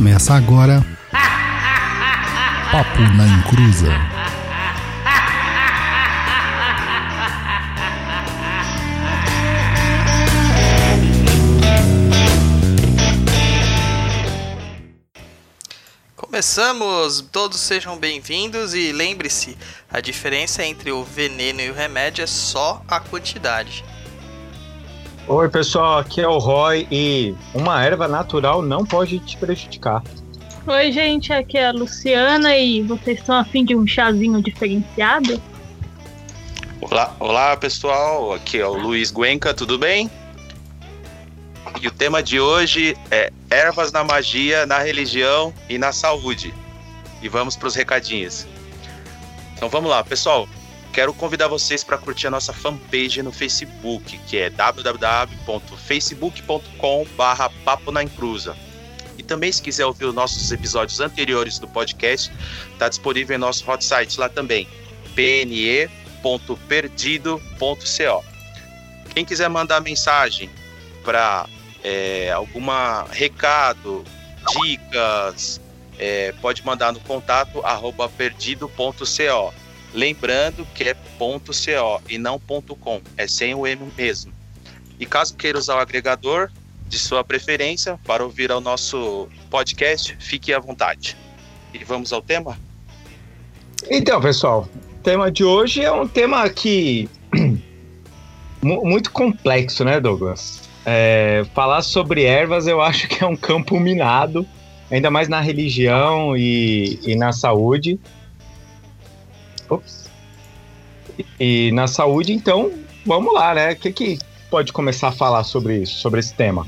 Começa agora. Papo na Encruza. Começamos! Todos sejam bem-vindos e lembre-se: a diferença entre o veneno e o remédio é só a quantidade. Oi, pessoal, aqui é o Roy e uma erva natural não pode te prejudicar. Oi, gente, aqui é a Luciana e vocês estão afim de um chazinho diferenciado? Olá, olá pessoal, aqui é o Luiz Guenca, tudo bem? E o tema de hoje é ervas na magia, na religião e na saúde. E vamos para os recadinhos. Então vamos lá, pessoal. Quero convidar vocês para curtir a nossa fanpage no Facebook, que é www.facebook.com/barra Papo na. E também, se quiser ouvir os nossos episódios anteriores do podcast, está disponível em nosso hot site lá também, pne.perdido.co. Quem quiser mandar mensagem para é, recado, dicas, é, pode mandar no contato arroba perdido.co. Lembrando que é .co e não .com, é sem o M mesmo. E caso queira usar o agregador de sua preferência para ouvir o nosso podcast, fique à vontade. E vamos ao tema? Então, pessoal, o tema de hoje é um tema que muito complexo, né, Douglas? É, falar sobre ervas eu acho que é um campo minado, ainda mais na religião e, e na saúde. Ops. E na saúde, então, vamos lá, né? O que, que pode começar a falar sobre isso, sobre esse tema?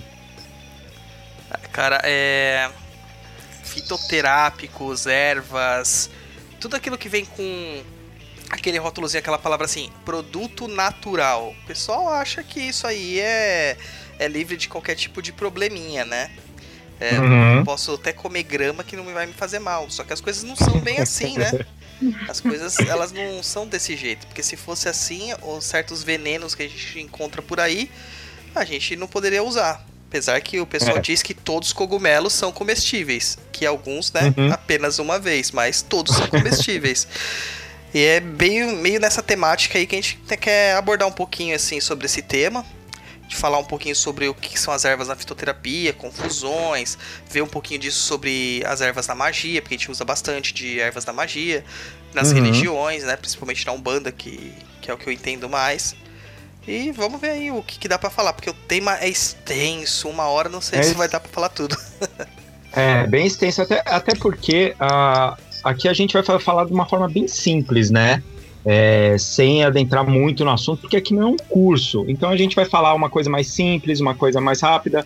Cara, é. Fitoterápicos, ervas, tudo aquilo que vem com aquele rótulozinho, aquela palavra assim, produto natural. O pessoal acha que isso aí é, é livre de qualquer tipo de probleminha, né? É, uhum. Posso até comer grama que não vai me fazer mal. Só que as coisas não são bem assim, né? As coisas, elas não são desse jeito. Porque se fosse assim, os certos venenos que a gente encontra por aí, a gente não poderia usar. Apesar que o pessoal é. diz que todos os cogumelos são comestíveis. Que alguns, né, uhum. apenas uma vez, mas todos são comestíveis. e é meio, meio nessa temática aí que a gente quer abordar um pouquinho, assim, sobre esse tema de falar um pouquinho sobre o que são as ervas na fitoterapia, confusões, ver um pouquinho disso sobre as ervas na magia, porque a gente usa bastante de ervas da magia nas uhum. religiões, né? Principalmente na Umbanda, que, que é o que eu entendo mais. E vamos ver aí o que, que dá para falar, porque o tema é extenso, uma hora não sei é se vai dar para falar tudo. é, bem extenso, até, até porque uh, aqui a gente vai falar de uma forma bem simples, né? É, sem adentrar muito no assunto, porque aqui não é um curso. Então a gente vai falar uma coisa mais simples, uma coisa mais rápida.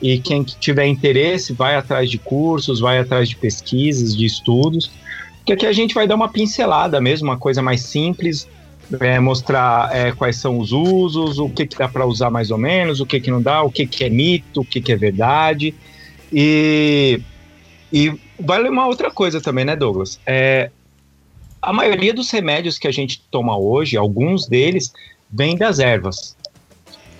E quem tiver interesse vai atrás de cursos, vai atrás de pesquisas, de estudos. Porque aqui a gente vai dar uma pincelada mesmo, uma coisa mais simples, é, mostrar é, quais são os usos, o que, que dá para usar mais ou menos, o que, que não dá, o que, que é mito, o que, que é verdade. E, e vale uma outra coisa também, né, Douglas? É, a maioria dos remédios que a gente toma hoje, alguns deles, vêm das ervas.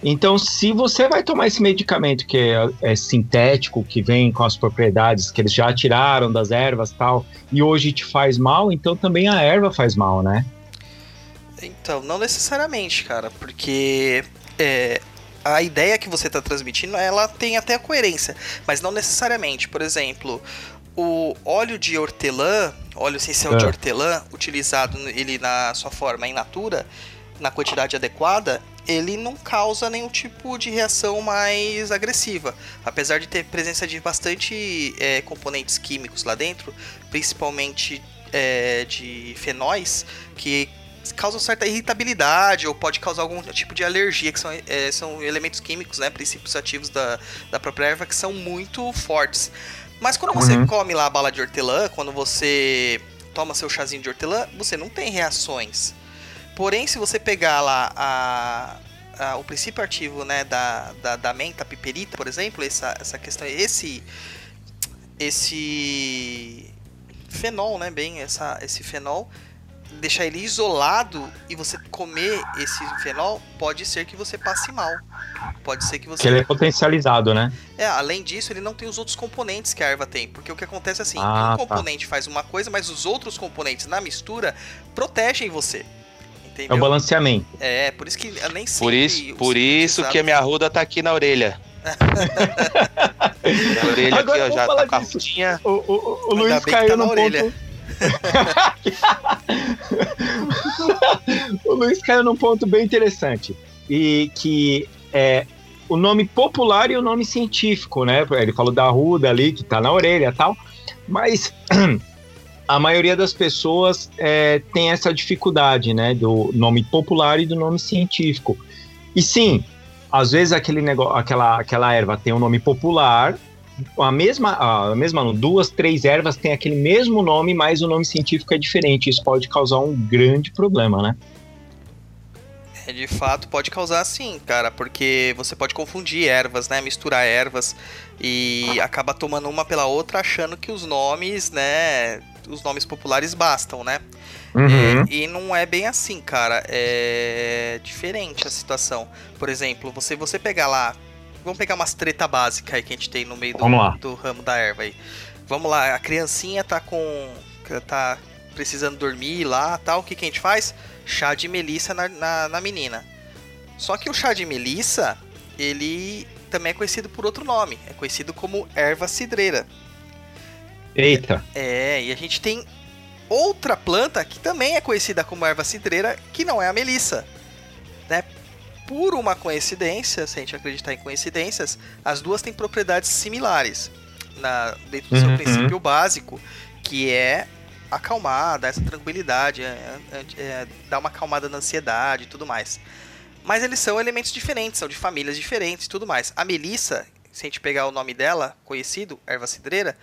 Então, se você vai tomar esse medicamento que é, é, sintético, que vem com as propriedades que eles já tiraram das ervas tal, e hoje te faz mal, então também a erva faz mal, né? Então, não necessariamente, cara, porque é, a ideia que você está transmitindo, ela tem até a coerência, mas não necessariamente. Por exemplo, o óleo de hortelã, óleo essencial é. de hortelã, utilizado ele na sua forma in natura, na quantidade adequada, ele não causa nenhum tipo de reação mais agressiva. Apesar de ter presença de bastante é, componentes químicos lá dentro, principalmente é, de fenóis, que causam certa irritabilidade ou pode causar algum tipo de alergia, que são, é, são elementos químicos, né, princípios ativos da, da própria erva, que são muito fortes. Mas quando você uhum. come lá a bala de hortelã, quando você toma seu chazinho de hortelã, você não tem reações. Porém, se você pegar lá a, a, o princípio ativo né, da, da, da, menta piperita, por exemplo, essa, essa questão, esse esse fenol, né, bem, essa, esse fenol, deixar ele isolado e você comer esse fenol, pode ser que você passe mal. Pode ser que você. Que ele é potencializado, né? É, além disso, ele não tem os outros componentes que a erva tem. Porque o que acontece é assim: Ah, um tá. componente faz uma coisa, mas os outros componentes na mistura protegem você. É o Entendeu? balanceamento. É, por isso que eu nem sempre. Por isso, por isso que a minha ruda tá aqui na orelha. a orelha Agora aqui, ó, vamos já falar tá com a disso. rudinha. O, o, o Luiz que caiu tá no na orelha. ponto. O Luiz caiu num ponto bem interessante. E que é o nome popular e o nome científico, né? Ele falou da ruda ali, que tá na orelha tal. Mas a maioria das pessoas é, tem essa dificuldade, né? Do nome popular e do nome científico. E sim, às vezes aquele negócio, aquela, aquela erva tem um nome popular, a mesma, a mesma, não, duas, três ervas têm aquele mesmo nome, mas o nome científico é diferente. Isso pode causar um grande problema, né? É, de fato, pode causar sim, cara, porque você pode confundir ervas, né? Misturar ervas e acaba tomando uma pela outra achando que os nomes, né? Os nomes populares bastam, né? Uhum. É, e não é bem assim, cara. É diferente a situação. Por exemplo, você você pegar lá. Vamos pegar umas treta básicas aí que a gente tem no meio do, do ramo da erva aí. Vamos lá, a criancinha tá com. tá precisando dormir lá tal. O que, que a gente faz? Chá de melissa na, na, na menina. Só que o chá de melissa, ele também é conhecido por outro nome. É conhecido como erva cidreira. Eita. É, e a gente tem outra planta que também é conhecida como erva cidreira, que não é a melissa. Né? Por uma coincidência, se a gente acreditar em coincidências, as duas têm propriedades similares na, dentro do seu Uhum. princípio básico, que é acalmar, dar essa tranquilidade, é, é, é, dar uma acalmada na ansiedade e tudo mais. Mas eles são elementos diferentes, são de famílias diferentes e tudo mais. A melissa, se a gente pegar o nome dela, conhecido, erva cidreira,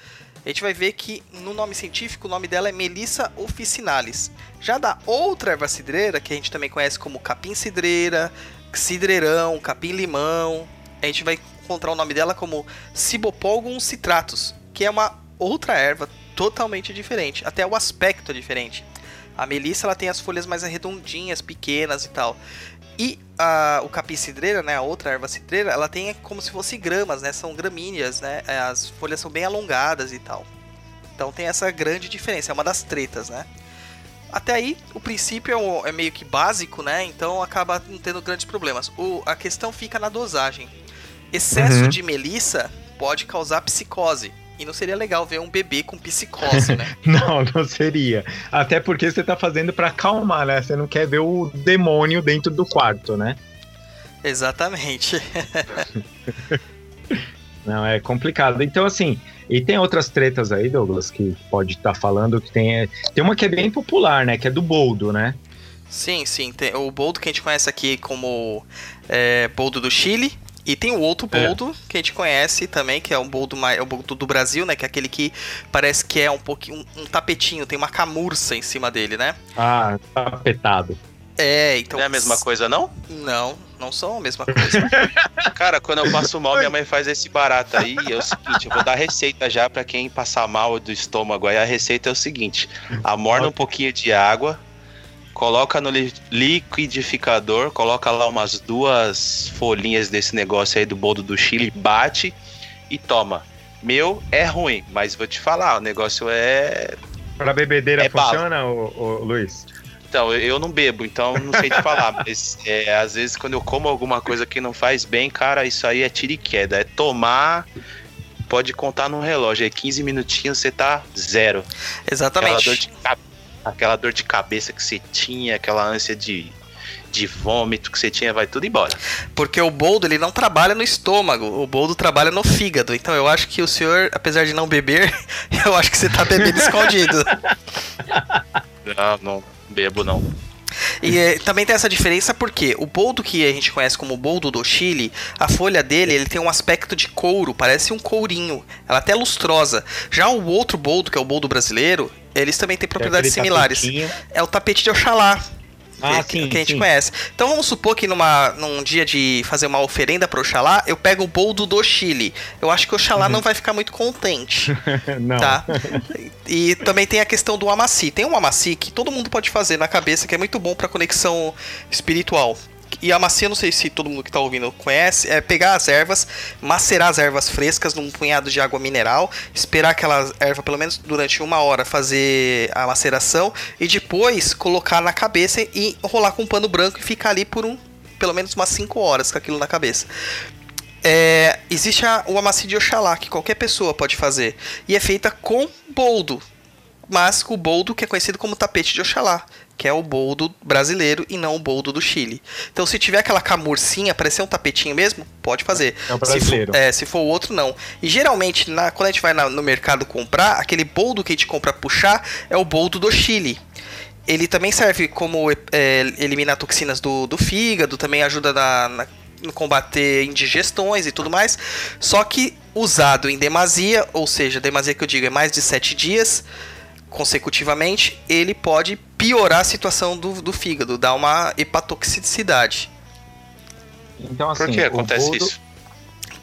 a gente vai ver que no nome científico o nome dela é Melissa officinalis. Já da outra erva cidreira, que a gente também conhece como capim cidreira, cidreirão, capim limão, a gente vai encontrar o nome dela como Cibopolgon citratus, que é uma outra erva totalmente diferente, até o aspecto é diferente. A melissa ela tem as folhas mais arredondinhas, pequenas e tal. E a, o capim cidreira, né, a outra erva cidreira, ela tem como se fosse gramas, né, são gramíneas, né, as folhas são bem alongadas e tal. Então tem essa grande diferença, é uma das tretas, né. Até aí, o princípio é, é meio que básico, né, então acaba não tendo grandes problemas. O, a questão fica na dosagem. Excesso Uhum. de melissa pode causar psicose. E não seria legal ver um bebê com psicose, né? Não, não seria. Até porque você tá fazendo pra acalmar, né? Você não quer ver o demônio dentro do quarto, né? Exatamente. Não, é complicado. Então, assim, e tem outras tretas aí, Douglas, que pode estar falando que tem. Tem uma que é bem popular, né? Que é do boldo, né? Sim, sim. Tem o boldo que a gente conhece aqui como é, boldo do Chile. E tem o outro É. boldo que a gente conhece também, que é um boldo, mais, é o boldo do Brasil, né? Que é aquele que parece que é um pouquinho um, um tapetinho, tem uma camurça em cima dele, né? Ah, tapetado. É, então. Não é a mesma coisa, não? Não, não são a mesma coisa. Cara, quando eu passo mal, minha mãe faz esse barato aí. É o seguinte, eu vou dar receita já pra quem passar mal do estômago. Aí a receita é o seguinte: amorna um pouquinho de água, coloca no li- liquidificador, coloca lá umas duas folhinhas desse negócio aí do boldo do Chile, bate e toma. Meu é ruim, mas vou te falar, o negócio é. Pra bebedeira É funciona, ô, ô, Luiz? Então, eu- não bebo, então não sei te falar, mas é, às vezes quando eu como alguma coisa que não faz bem, cara, isso aí é tiro e queda. É tomar, pode contar no relógio, é 15 minutinhos você tá zero. Aquela Exatamente. dor, de, aquela dor de cabeça que você tinha, aquela ânsia de, de vômito que você tinha, vai tudo embora. Porque o boldo ele não trabalha no estômago, o boldo trabalha no fígado. Então eu acho que o senhor, apesar de não beber, eu acho que você tá bebendo escondido. Não, não bebo não. E eh, também tem essa diferença porque o boldo que a gente conhece como boldo do Chile, a folha dele ele tem um aspecto de couro, parece um courinho, ela é até lustrosa. Já o outro boldo, que é o boldo brasileiro, eles também têm propriedades É similares. tapetinho. É o tapete de Oxalá. Ah, que, sim, que a gente sim. conhece. Então vamos supor que numa, num dia de fazer uma oferenda para Oxalá, eu pego o boldo do Chile. Eu acho que o Oxalá não vai ficar muito contente. Não. Tá? E também tem a questão do amaci. Tem um amaci que todo mundo pode fazer na cabeça, que é muito bom pra conexão espiritual. E amaci, eu não sei se todo mundo que tá ouvindo conhece, é pegar as ervas, macerar as ervas frescas num punhado de água mineral, esperar aquela erva pelo menos durante uma hora fazer a maceração e depois colocar na cabeça e enrolar com um pano branco e ficar ali por um, pelo menos umas 5 horas com aquilo na cabeça. É, existe a, o amaci de Oxalá, que qualquer pessoa pode fazer. E é feita com boldo. Mas o boldo que é conhecido como tapete de Oxalá. Que é o boldo brasileiro e não o boldo do Chile. Então se tiver aquela camurcinha, parecer um tapetinho mesmo, pode fazer. É o Se for, brasileiro. é, se for o outro, não. E geralmente, na- quando a gente vai na- no mercado comprar, aquele boldo que a gente compra puxar é o boldo do Chile. Ele também serve como é, eliminar toxinas do, do fígado, também ajuda na, na- no combater indigestões e tudo mais. Só que usado em demasia, ou seja, demasia que eu digo é mais de 7 dias consecutivamente, ele pode piorar a situação do, do fígado, dar uma hepatoxicidade. Então, assim, Por que acontece isso?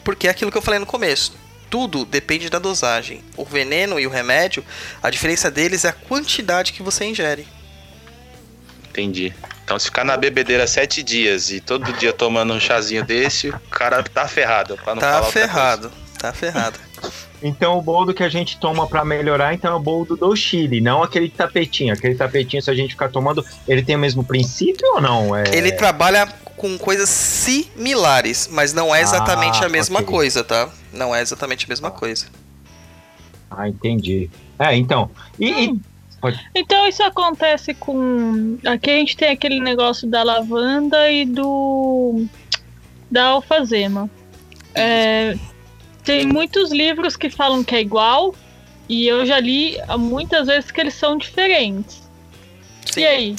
Porque é aquilo que eu falei no começo. Tudo depende da dosagem. O veneno e o remédio, a diferença deles é a quantidade que você ingere. Entendi. Então, se ficar na bebedeira sete dias e todo dia tomando um chazinho desse, o cara tá ferrado. Pra não Tá falar ferrado. Tá ferrado. Então, o boldo que a gente toma pra melhorar, então é o boldo do Chile, não aquele tapetinho. Aquele tapetinho, se a gente ficar tomando, ele tem o mesmo princípio ou não? É... Ele trabalha com coisas similares, mas não é exatamente Ah, a mesma ok. coisa, tá? Não é exatamente a mesma coisa. Ah, entendi. É, então. E, e- Então isso acontece com. Aqui a gente tem aquele negócio da lavanda e do. da alfazema. É, tem muitos livros que falam que é igual, e eu já li muitas vezes que eles são diferentes. Sim. E aí?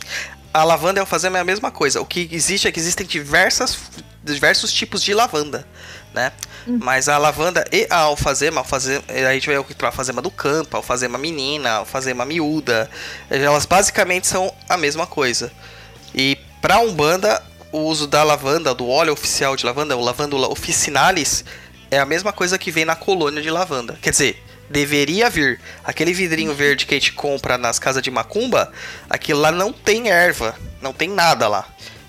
A lavanda e a alfazema é a mesma coisa. O que existe é que existem diversas, diversos tipos de lavanda, né? Hum. Mas a lavanda e a alfazema, a alfazema a gente vai a alfazema do campo, a alfazema menina, a alfazema miúda, elas basicamente são a mesma coisa. E para Umbanda, o uso da lavanda, do óleo oficial de lavanda, o lavandula officinalis, é a mesma coisa que vem na colônia de lavanda. Quer dizer, deveria vir. Aquele vidrinho verde que a gente compra nas casas de macumba, aquilo lá não tem erva, não tem nada lá.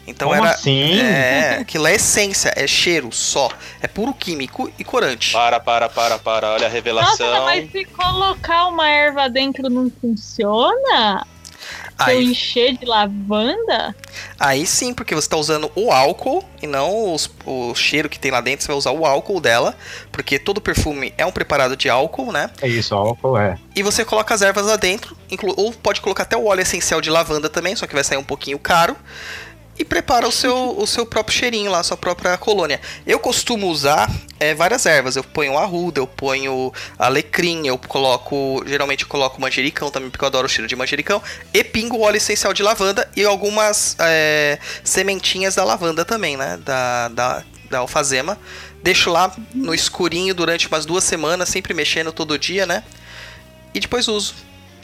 Então como era. assim? É, aquilo é essência, é cheiro só. É puro químico e corante. Para, para, para, para. Olha a revelação. Nossa, mas se colocar uma erva dentro não funciona? Se eu encher de lavanda? aí sim, porque você tá usando o álcool e não os- o cheiro que tem lá dentro, você vai usar o álcool dela, porque todo perfume é um preparado de álcool, né? É isso, álcool é. E você coloca as ervas lá dentro, inclu- ou pode colocar até o óleo essencial de lavanda também, só que vai sair um pouquinho caro. E prepara o seu, o seu próprio cheirinho lá, a sua própria colônia. Eu costumo usar é, várias ervas. Eu ponho arruda, eu ponho alecrim, eu coloco. Geralmente eu coloco manjericão também, porque eu adoro o cheiro de manjericão. E pingo o óleo essencial de lavanda e algumas é, sementinhas da lavanda também, né? Da, da, da alfazema. Deixo lá no escurinho durante umas duas semanas, sempre mexendo todo dia, né? E depois uso.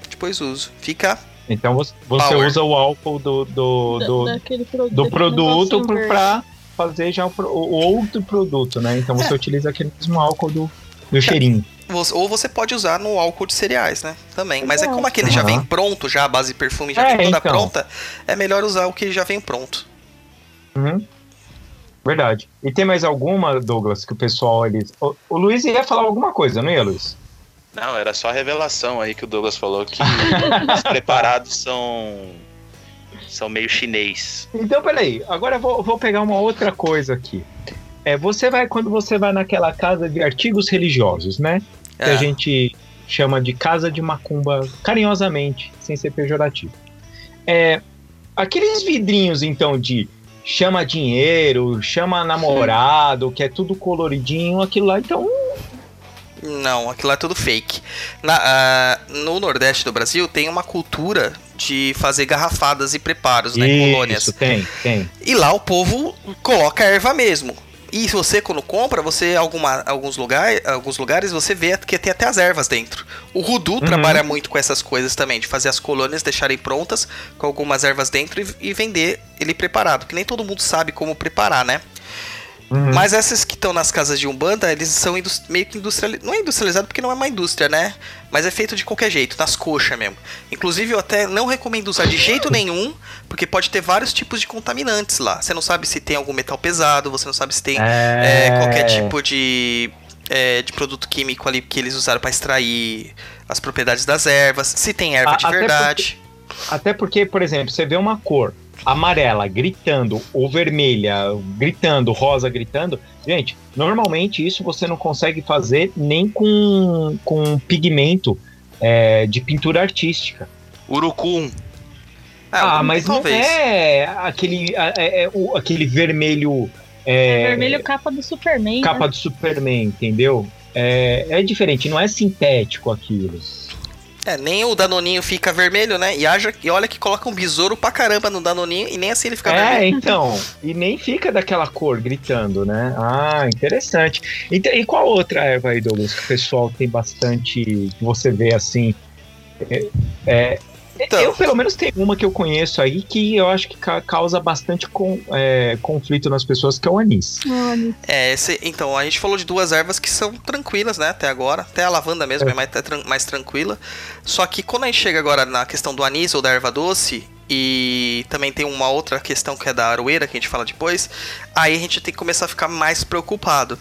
Depois uso. Fica. Então você, Power. usa o álcool do, do, Da- do, produto, do produto para fazer já o, o outro produto, né? Então você É. utiliza aquele mesmo álcool do, do cheirinho. Você- Ou você pode usar no álcool de cereais, né? Também. Mas é como aquele já Aham. vem pronto, já a base de perfume já É, vem toda então. pronta, é melhor usar o que já vem pronto. Uhum. Verdade. E tem mais alguma, Douglas, que o pessoal eles. O, o Luiz ia falar alguma coisa, não ia, Luiz? Não, era só a revelação aí que o Douglas falou que os preparados são são meio chinês. Então, peraí. Agora eu vou, vou pegar uma outra coisa aqui. É, você vai, quando você vai naquela casa de artigos religiosos, né? Que É. a gente chama de casa de macumba carinhosamente, sem ser pejorativo. É, aqueles vidrinhos, então, de chama dinheiro, chama namorado, que é tudo coloridinho, aquilo lá, então. Não, aquilo é tudo fake. Na- ah, no Nordeste do Brasil tem uma cultura de fazer garrafadas e preparos, né? Colônias. Isso, tem, tem. E lá o povo coloca erva mesmo. E você, quando compra, você alguma, alguns, lugar, alguns lugares você vê que tem até as ervas dentro. O Rudu Uhum. trabalha muito com essas coisas também, de fazer as colônias deixarem prontas com algumas ervas dentro e, e vender ele preparado. Que nem todo mundo sabe como preparar, né? Uhum. Mas essas que estão nas casas de Umbanda, eles são meio que industrializados. Não é industrializado porque não é uma indústria, né? Mas é feito de qualquer jeito, nas coxas mesmo. Inclusive, eu até não recomendo usar de jeito nenhum, porque pode ter vários tipos de contaminantes lá. Você não sabe se tem algum metal pesado, você não sabe se tem É. é, qualquer tipo de, é, de produto químico ali que eles usaram para extrair as propriedades das ervas, se tem erva A- de verdade. Até porque, por exemplo, você vê uma cor amarela gritando, ou vermelha gritando, rosa gritando. Gente, normalmente isso você não consegue fazer nem com, com pigmento é, de pintura artística. Urucum. Ah, mas talvez. não é aquele, é, é o- aquele vermelho. é, Vermelho capa do Superman. capa né? do Superman, entendeu? É, é diferente, não é sintético aquilo. É, nem o Danoninho fica vermelho, né? E, haja, e olha que coloca um besouro pra caramba no Danoninho e nem assim ele fica É, vermelho. então. E nem fica daquela cor gritando, né? Ah, interessante. E, e qual outra erva aí, Douglas, que o pessoal tem bastante. que você vê assim. É, é, Então. Eu, pelo menos, tenho uma que eu conheço aí que eu acho que ca- causa bastante com- é, conflito nas pessoas, que é o anis. É, esse, então, a gente falou de duas ervas que são tranquilas, né, até agora. Até a lavanda mesmo é, É. mais, é tran- mais tranquila. Só que quando a gente chega agora na questão do anis ou da erva doce, e também tem uma outra questão que é da aroeira, que a gente fala depois, aí a gente tem que começar a ficar mais preocupado.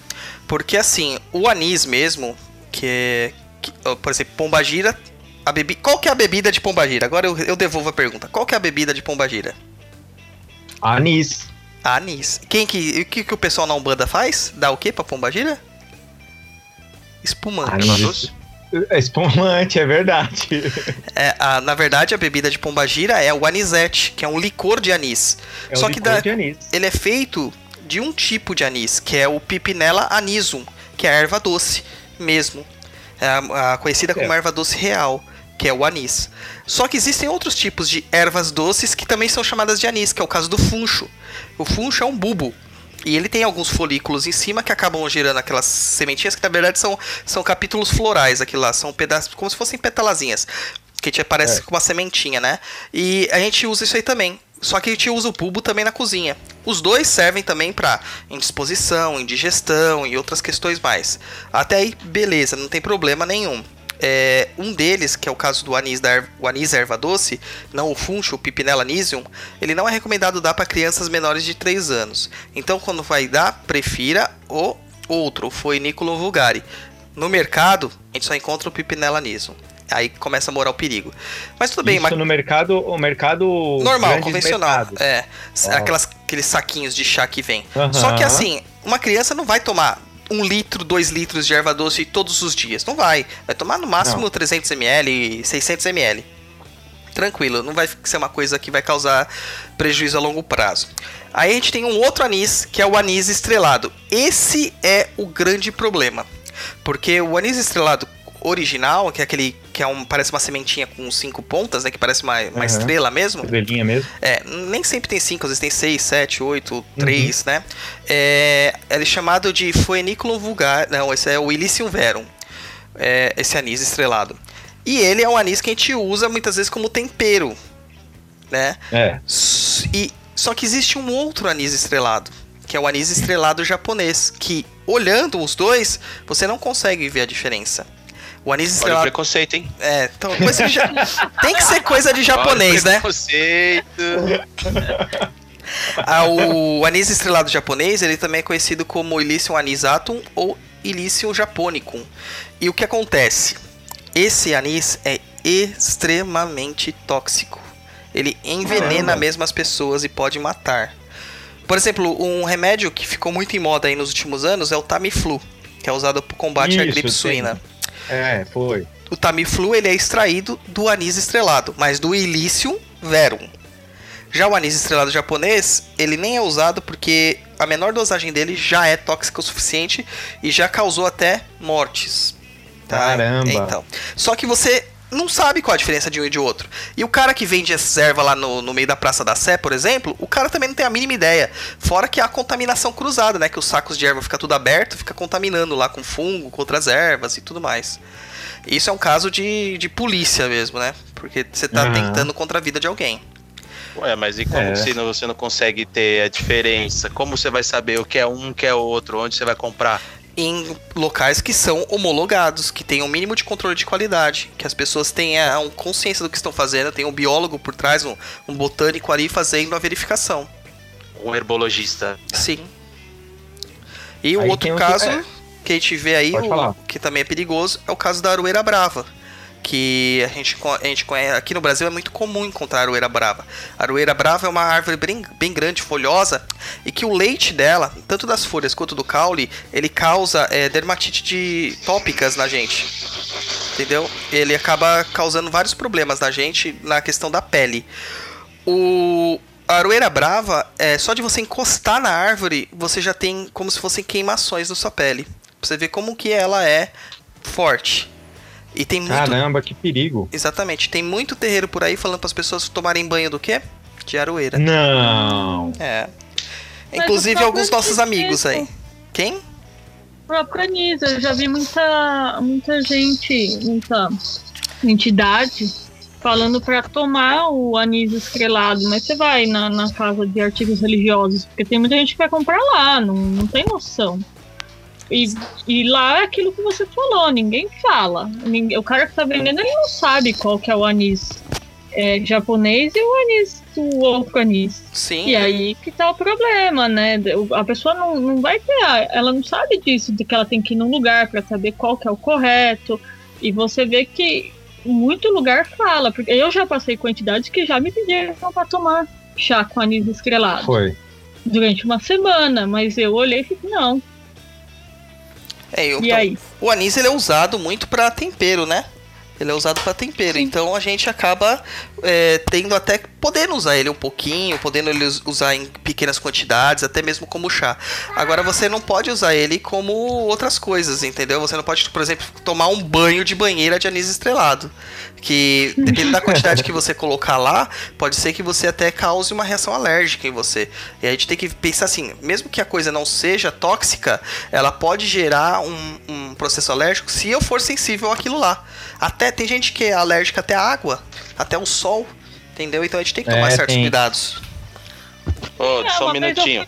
Porque, assim, o anis mesmo, que é... que- por exemplo, pombagira... A bebi... Qual que é a bebida de pombagira? Agora eu, eu devolvo a pergunta. Qual que é a bebida de pombagira? Anis. Anis. Quem que, o que, que o pessoal na Umbanda faz? Dá o que pra pombagira? Espumante. Anis. Doce? É espumante, é verdade. É, a- na verdade, a bebida de pombagira é o anisete, que é um licor de anis. É Só o que licor dá- de anis. Ele é feito de um tipo de anis, que é o Pipinella anisum, que é a erva doce mesmo. É a, a conhecida como É. erva doce real, que é o anis. Só que existem outros tipos de ervas doces que também são chamadas de anis, que é o caso do funcho. O funcho é um bulbo. E ele tem alguns folículos em cima que acabam gerando aquelas sementinhas que na verdade são, são capítulos florais aqui lá, são pedaços como se fossem petalazinhas. Que te parece É. com uma sementinha, né? E a gente usa isso aí também. Só que a gente usa o bulbo também na cozinha. Os dois servem também para indisposição, indigestão e outras questões mais. Até aí, beleza, não tem problema nenhum. É, um deles, que é o caso do anis, da o anis erva doce, não o funcho, o Pipinella anisium, ele não é recomendado dar para crianças menores de 3 anos. Então, quando vai dar, prefira o outro, o Foeniculum vulgare. No mercado, a gente só encontra o Pipinella anisium. Aí começa a morar o perigo. Mas tudo bem, Isso mas no mercado, o mercado normal, convencional. mercados. É, Ó. aquelas, aqueles saquinhos de chá que vem. Aham. Só que assim, uma criança não vai tomar um litro, dois litros de erva doce todos os dias. Não vai. Vai tomar no máximo Não. 300 ml, 600 ml. Tranquilo, não vai ser uma coisa que vai causar prejuízo a longo prazo. Aí a gente tem um outro anis, que é o anis estrelado. Esse é o grande problema. Porque o anis estrelado original, que é aquele que é um, parece uma sementinha com cinco pontas, né? Que parece uma, uma Aham. estrela mesmo. Estrelinha mesmo. É, nem sempre tem 5, às vezes tem 6, 7, 8, 3, né? É, ele é chamado de Phoeniculum vulgar. Não, esse é o Ilicium verum. É, esse anis estrelado. E ele é um anis que a gente usa muitas vezes como tempero, né? É. E, só que existe um outro anis estrelado, que é o anis estrelado japonês, que olhando os dois, você não consegue ver a diferença. O anis Olha o estrelado. preconceito, hein? É, então, coisa de ja- tem que ser coisa de japonês, Olha o né? Preconceito. Ah, o anis estrelado japonês, ele também é conhecido como Ilicium anisatum ou Ilicium japonicum. E o que acontece? Esse anis é extremamente tóxico. Ele envenena Caramba. mesmo as pessoas e pode matar. Por exemplo, um remédio que ficou muito em moda aí nos últimos anos é o Tamiflu, que é usado para combate à Isso, gripe tem. suína. É, foi. O Tamiflu ele é extraído do anis estrelado, mas do Ilicium verum. Já o anis estrelado japonês, ele nem é usado porque a menor dosagem dele já é tóxica o suficiente e já causou até mortes. tá? Caramba. Então, só que você não sabe qual a diferença de um e de outro. E o cara que vende essa erva lá no, no meio da Praça da Sé, por exemplo, o cara também não tem a mínima ideia. Fora que há contaminação cruzada, né? Que os sacos de erva fica tudo aberto, fica contaminando lá com fungo, com outras ervas e tudo mais. Isso é um caso de, de polícia mesmo, né? Porque você tá Uhum. tentando contra a vida de alguém. Ué, mas e como É. se não- você não consegue ter a diferença? Como você vai saber o que é um, o que é outro? Onde você vai comprar? Em locais que são homologados, que tem um mínimo de controle de qualidade, que as pessoas tenham consciência do que estão fazendo, tem um biólogo por trás, um, um botânico ali fazendo a verificação. Um herbologista. Sim. E o Aí outro caso é. que a gente vê aí, o- que também é perigoso, é o caso da aroeira brava. Que a gente, a gente conhece, aqui no Brasil é muito comum encontrar aroeira brava. A aroeira brava é uma árvore bem, bem grande, folhosa, e que o leite dela, tanto das folhas quanto do caule, ele causa é, dermatite de tópicas na gente. Entendeu? Ele acaba causando vários problemas na gente na questão da pele. O a aroeira brava, é, só de você encostar na árvore, você já tem como se fossem queimações na sua pele. Pra você ver como que ela é forte. E tem muito. Caramba, que perigo. Exatamente, tem muito terreiro por aí falando para as pessoas tomarem banho do quê? De aroeira. Não. É. Mas Inclusive alguns nossos amigos aí. Quem? O próprio anis, eu já vi muita, muita gente, muita entidade falando pra tomar o anis estrelado, mas você vai na, na casa de artigos religiosos, porque tem muita gente que vai comprar lá, não, não tem noção. E, e lá é aquilo que você falou, ninguém fala. O cara que tá vendendo, ele não sabe qual que é o anis é, japonês e o anis, o outro anis. Sim. E aí que tá o problema, né? A pessoa não, não vai ter, ela não sabe disso, de que ela tem que ir num lugar pra saber qual que é o correto. E você vê que muito lugar fala, porque eu já passei com entidades que já me pediram pra tomar chá com anis estrelado Foi. durante uma semana, mas eu olhei e falei, não. É, eu- E aí? O anis ele é usado muito para tempero, né? Ele é usado para tempero, Sim. então a gente acaba é, tendo até podendo usar ele um pouquinho, podendo ele us- usar em pequenas quantidades, até mesmo como chá. Agora você não pode usar ele como outras coisas, entendeu? Você não pode, por exemplo, tomar um banho de banheira de anis estrelado, que dependendo da quantidade que você colocar lá, pode ser que você até cause uma reação alérgica em você. E a gente tem que pensar assim, mesmo que a coisa não seja tóxica, ela pode gerar um, um processo alérgico se eu for sensível àquilo lá. Até tem gente que é alérgica até à água, até o sol, entendeu? Então a gente tem que tomar É, certos tem. cuidados. Ô, É, só um minutinho.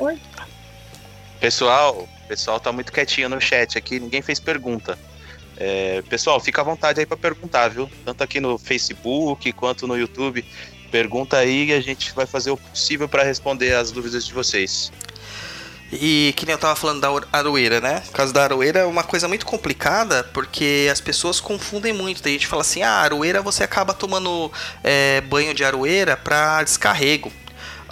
um-? Pessoal, o pessoal tá muito quietinho no chat aqui, ninguém fez pergunta. É, pessoal, fica à vontade aí pra perguntar, viu? Tanto aqui no Facebook quanto no YouTube. Pergunta aí e a gente vai fazer o possível pra responder as dúvidas de vocês. E que nem eu tava falando da aro- aroeira, né? O caso da aroeira é uma coisa muito complicada porque as pessoas confundem muito. Tem gente fala assim: ah, aroeira você acaba tomando é, banho de aroeira pra descarrego.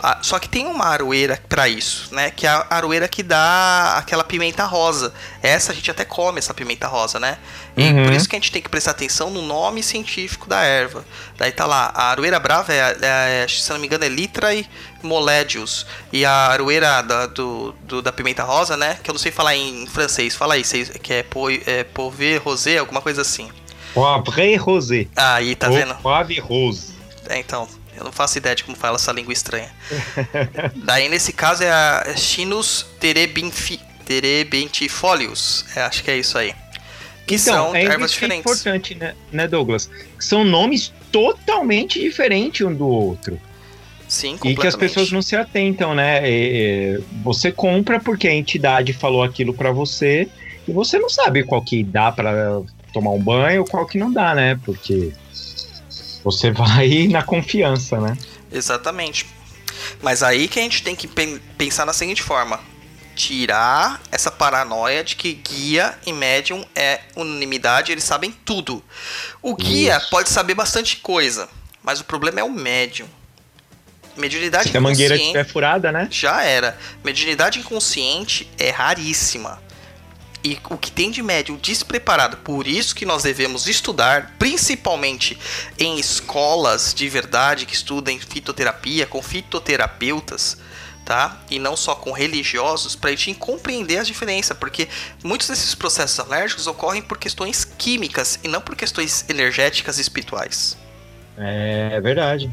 Ah, só que tem uma aroeira pra isso, né? Que é a aroeira que dá aquela pimenta rosa. Essa a gente até come essa pimenta rosa, né? E Uhum. por isso que a gente tem que prestar atenção no nome científico da erva. Daí tá lá, a aroeira brava é, é, se não me engano, é Litra e Molédios. E a aroeira da, do, do- da pimenta rosa, né? Que eu não sei falar em francês. Fala aí, vocês- que é, po, é Pauvet Rosé, alguma coisa assim. Poivre rosé. Aí, tá Ou vendo? Poivre rose. É, então, eu não faço ideia de como fala essa língua estranha. Daí, nesse caso, é a Chinus terebinfi, terebentifolius. É, acho que é isso aí. Que são é ervas é diferentes. importante, né, né, Douglas? São nomes totalmente diferentes um do outro. Sim, E que as pessoas não se atentam, né? É, você compra porque a entidade falou aquilo pra você e você não sabe qual que dá pra tomar um banho, qual que não dá, né? Porque você vai na confiança, né? Exatamente. Mas aí que a gente tem que pen- pensar na seguinte forma: tirar essa paranoia de que guia e médium é unanimidade, eles sabem tudo. O guia Isso. pode saber bastante coisa, mas o problema é o médium. Mediunidade Se a mangueira inconsciente estiver furada, né? já era. Mediunidade inconsciente é raríssima. E o que tem de médium despreparado, por isso que nós devemos estudar, principalmente em escolas de verdade que estudem fitoterapia, com fitoterapeutas, tá? E não só com religiosos, para a gente compreender as diferenças, porque muitos desses processos alérgicos ocorrem por questões químicas e não por questões energéticas e espirituais. É verdade.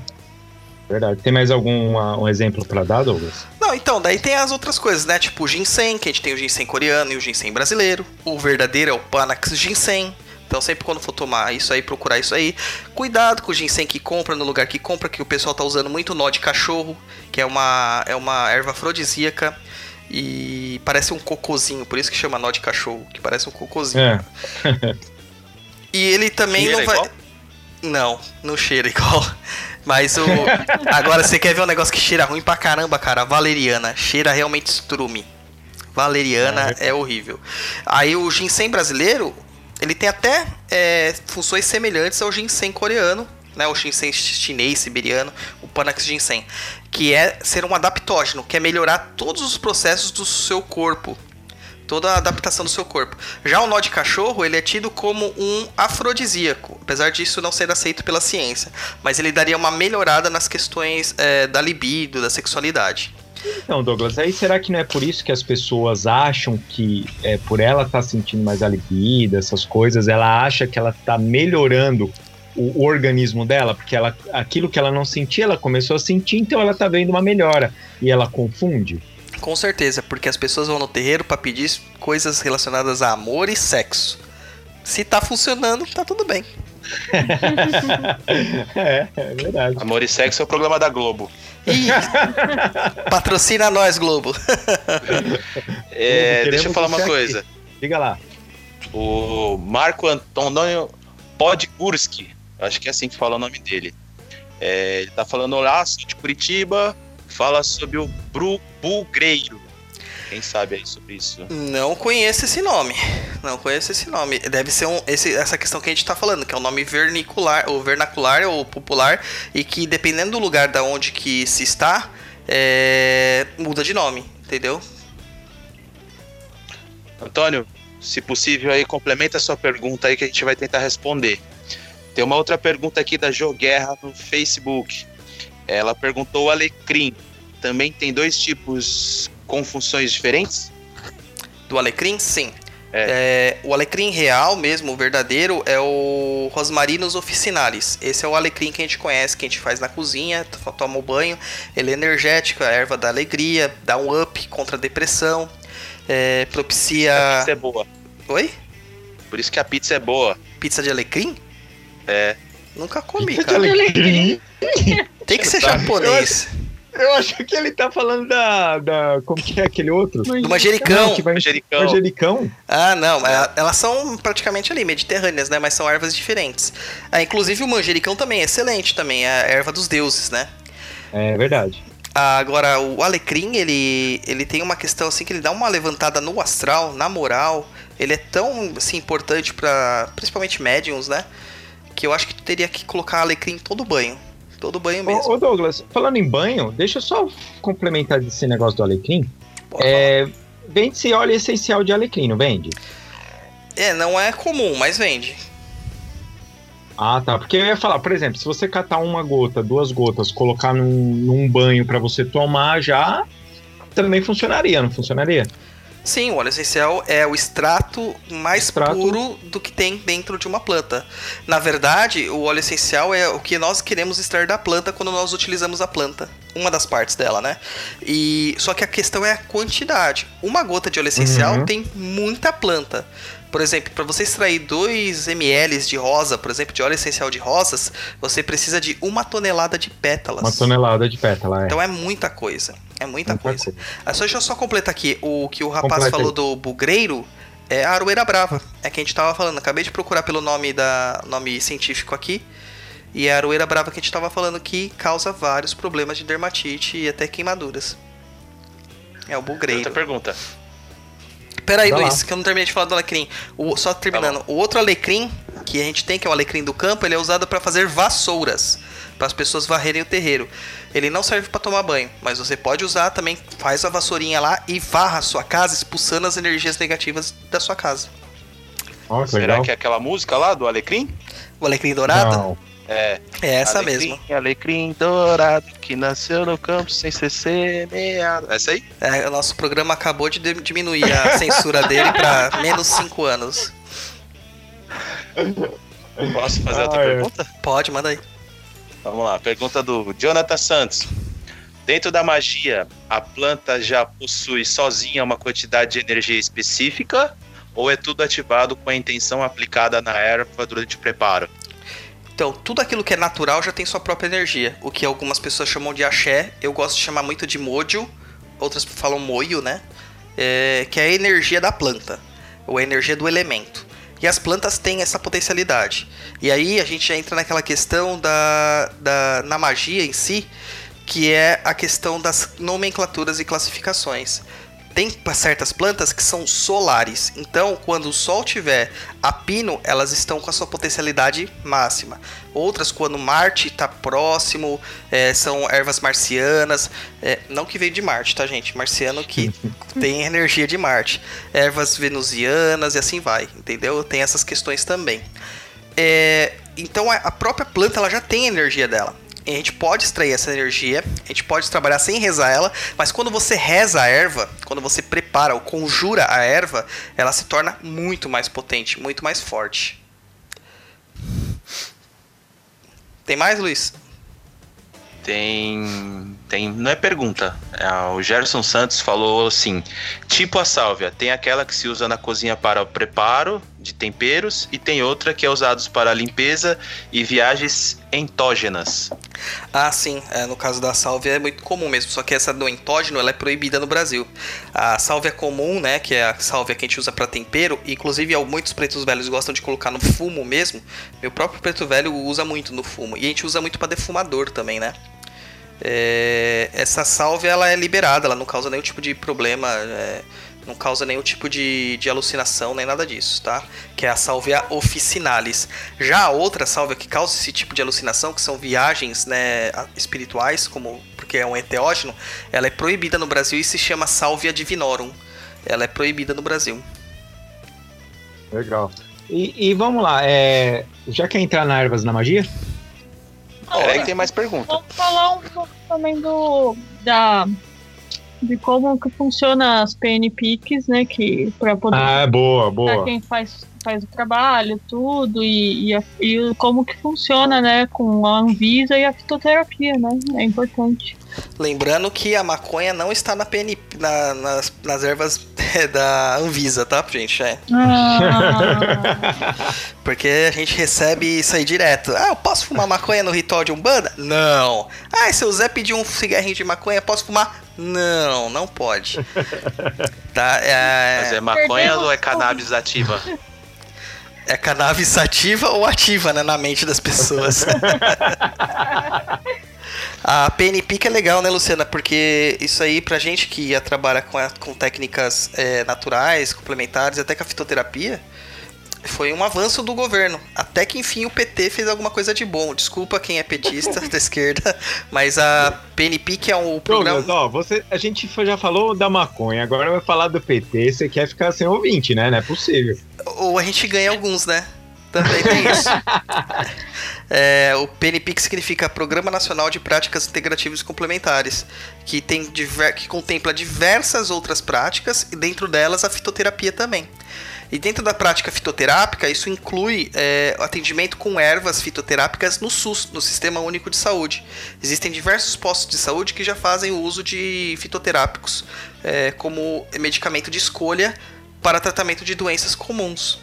Verdade. Tem mais algum um exemplo para dar, Douglas? Não, então, daí tem as outras coisas, né? Tipo o ginseng, que a gente tem o ginseng coreano e o ginseng brasileiro. O verdadeiro é o Panax ginseng. Então, sempre quando for tomar isso aí, procurar isso aí. Cuidado com o ginseng que compra no lugar que compra, que o pessoal tá usando muito nó de cachorro, que é uma, é uma erva afrodisíaca. E parece um cocôzinho, por isso que chama nó de cachorro, que parece um cocôzinho. É. E ele também Cheira não vai. igual? Não, não cheira igual. Mas o. Agora você quer ver um negócio que cheira ruim pra caramba, cara? Valeriana. Cheira realmente estrume. Valeriana é horrível. Aí o ginseng brasileiro, ele tem até é, funções semelhantes ao ginseng coreano, né? O ginseng chinês, siberiano, o Panax ginseng. Que é ser um adaptógeno, que é melhorar todos os processos do seu corpo toda a adaptação do seu corpo. Já o nó de cachorro, ele é tido como um afrodisíaco, apesar disso não ser aceito pela ciência, mas ele daria uma melhorada nas questões é, da libido, da sexualidade. Então, Douglas, aí será que não é por isso que as pessoas acham que, é, por ela estar sentindo mais a libido, essas coisas, ela acha que ela está melhorando o, o organismo dela? Porque ela, aquilo que ela não sentia, ela começou a sentir, então ela está vendo uma melhora. E ela confunde? Com certeza, porque as pessoas vão no terreiro para pedir coisas relacionadas a amor e sexo. Se tá funcionando, tá tudo bem. é, é verdade. Amor e Sexo é o programa da Globo. Ih, patrocina nós, Globo. É, deixa eu falar uma você aqui. coisa. Diga lá. O Marco Antônio Podgurski, acho que é assim que fala o nome dele. É, ele tá falando lá sou de Curitiba, fala sobre o Bru, Bugreiro. Quem sabe aí sobre isso? Não conheço esse nome. Não conheço esse nome. Deve ser um, esse, essa questão que a gente tá falando, que é um nome vernicular, ou vernacular ou popular, e que dependendo do lugar da onde que se está, é, muda de nome, entendeu? Antônio, se possível aí, complementa a sua pergunta aí que a gente vai tentar responder. Tem uma outra pergunta aqui da Jo Guerra no Facebook. Ela perguntou o alecrim. Também tem dois tipos com funções diferentes? Do alecrim, sim. É, o alecrim real mesmo, o verdadeiro, é o Rosmarinus officinalis. Esse é o alecrim que a gente conhece, que a gente faz na cozinha, toma o banho. Ele é energético, é a erva da alegria, dá um up contra a depressão, é, A propicia... pizza é boa. Oi? Por isso que a pizza é boa. Pizza de alecrim? É. Nunca comi, cara. alecrim? Tem que ser japonês. Eu acho que ele tá falando da. da como que é aquele outro? Do manjericão. Não, que vai... Manjericão. Manjericão? Ah, não, elas são praticamente ali, mediterrâneas, né? Mas são ervas diferentes. Ah, inclusive o manjericão também é excelente também, é a erva dos deuses, né? É verdade. Ah, Agora, o alecrim, ele, ele tem uma questão assim que ele dá uma levantada no astral, na moral. Ele é tão assim, importante para principalmente médiums, né? Que eu acho que tu teria que colocar alecrim em todo banho. Todo banho mesmo. Ô, ô, Douglas, falando em banho, deixa eu só complementar desse negócio do alecrim. Pode É, vende-se óleo essencial de alecrim, não vende? É, não é comum, mas vende. Ah, tá. Porque eu ia falar, por exemplo, se você catar uma gota, duas gotas, colocar num, num banho pra você tomar, já também funcionaria, não funcionaria? Sim, o óleo essencial é o extrato mais Extrato. puro do que tem dentro de uma planta. Na verdade, o óleo essencial é o que nós queremos extrair da planta quando nós utilizamos a planta. Uma das partes dela, né? E só que a questão é a quantidade. Uma gota de óleo essencial Uhum. tem muita planta. Por exemplo, para você extrair 2 ml de rosa, por exemplo, de óleo essencial de rosas, você precisa de uma tonelada de pétalas. Uma tonelada de pétala, é. Então é muita coisa. É muita, Muita coisa. coisa. Ah, só deixa eu só completar aqui. O que o rapaz Completa falou aí. do bugreiro é a aroeira brava. É que a gente tava falando. Acabei de procurar pelo nome da nome científico aqui. E é a aroeira brava que a gente tava falando que causa vários problemas de dermatite e até queimaduras. É o Outra bugreiro. pergunta. Pera aí, lá. Luiz, que eu não terminei de falar do alecrim. O, só terminando. o outro alecrim que a gente tem, que é o alecrim do campo, ele é usado para fazer vassouras. Para as pessoas varrerem o terreiro. Ele não serve para tomar banho, mas você pode usar também. Faz a vassourinha lá e varra a sua casa, expulsando as energias negativas da sua casa. Será legal. que é aquela música lá do Alecrim? O alecrim dourado? Não. É, É essa alecrim, mesmo. Alecrim dourado que nasceu no campo sem ser semeado. Essa aí? É, o nosso programa acabou de diminuir a censura dele pra menos 5 anos. Posso fazer outra Ah, é. pergunta? Pode, manda aí. Vamos lá, pergunta do Jonathan Santos. Dentro da magia, a planta já possui sozinha uma quantidade de energia específica ou é tudo ativado com a intenção aplicada na erva durante o preparo? Então, tudo aquilo que é natural já tem sua própria energia. O que algumas pessoas chamam de axé, eu gosto de chamar muito de mojo, outras falam moio, né? É, que é a energia da planta, ou a energia do elemento. E as plantas têm essa potencialidade. E aí a gente já entra naquela questão da, da na magia em si, que é a questão das nomenclaturas e classificações. Tem certas plantas que são solares, então quando o sol tiver a pino, elas estão com a sua potencialidade máxima. Outras, quando Marte está próximo, é, são ervas marcianas, é, não que veio de Marte, tá, gente? Marciano que tem energia de Marte. Ervas venusianas e assim vai, entendeu? Tem essas questões também. É, então a própria planta ela já tem a energia dela. A gente pode extrair essa energia, a gente pode trabalhar sem rezar ela, mas quando você reza a erva, quando você prepara ou conjura a erva, ela se torna muito mais potente, muito mais forte. Tem mais, Luiz? Tem. Tem não é pergunta. É, o Gerson Santos falou assim: tipo a sálvia, tem aquela que se usa na cozinha para o preparo de temperos e tem outra que é usada para limpeza e viagens entógenas. Ah, sim. É, no caso da sálvia é muito comum mesmo. Só que essa do entógeno ela é proibida no Brasil. A sálvia comum, né, que é a sálvia que a gente usa para tempero, inclusive muitos pretos velhos gostam de colocar no fumo mesmo. Meu próprio preto velho usa muito no fumo. E a gente usa muito para defumador também, né? É, essa sálvia ela é liberada, ela não causa nenhum tipo de problema, é, não causa nenhum tipo de, de alucinação nem nada disso, tá? Que é a sálvia officinalis. Já a outra sálvia que causa esse tipo de alucinação, que são viagens né, espirituais, como porque é um enteógeno, ela é proibida no Brasil e se chama sálvia divinorum. Ela é proibida no Brasil. Legal. E, e vamos lá, é, já quer entrar na ervas na magia? Peraí que tem mais pergunta. Vamos falar um pouco também do da de como que funciona as PNPICs, né? Que para poder Ah, boa, pra boa. quem faz, faz o trabalho, tudo, e, e, a- e como que funciona, né? Com a Anvisa e a fitoterapia, né? É importante. Lembrando que a maconha não está na PNP, na- nas, nas ervas da Anvisa, tá, gente? É. Ah, Porque a gente recebe isso aí direto. Ah, eu posso fumar maconha no ritual de Umbanda? Não. Ah, se o Zé pedir um cigarrinho de maconha, posso fumar? Não, não pode. Tá, é, Mas é maconha Perdemos ou é cannabis ativa? é cannabis ativa ou ativa, né, na mente das pessoas. A PNP que é legal, né, Luciana? Porque isso aí, pra gente que ia trabalhar com, a- com técnicas é, naturais, complementares, até com a fitoterapia, foi um avanço do governo. Até que enfim o PT fez alguma coisa de bom. Desculpa quem é petista da esquerda, mas a PNP que é um programa. Douglas, ó, você, a gente já falou da maconha, agora vai falar do PT, você quer ficar sem ouvinte, né? Não é possível. Ou a gente ganha alguns, né? Também tem isso. É, o PNP que significa Programa Nacional de Práticas Integrativas Complementares, que, tem diver- que contempla diversas outras práticas e dentro delas a fitoterapia também. E dentro da prática fitoterápica, isso inclui é, atendimento com ervas fitoterápicas no SUS, no Sistema Único de Saúde. Existem diversos postos de saúde que já fazem o uso de fitoterápicos é, como medicamento de escolha para tratamento de doenças comuns.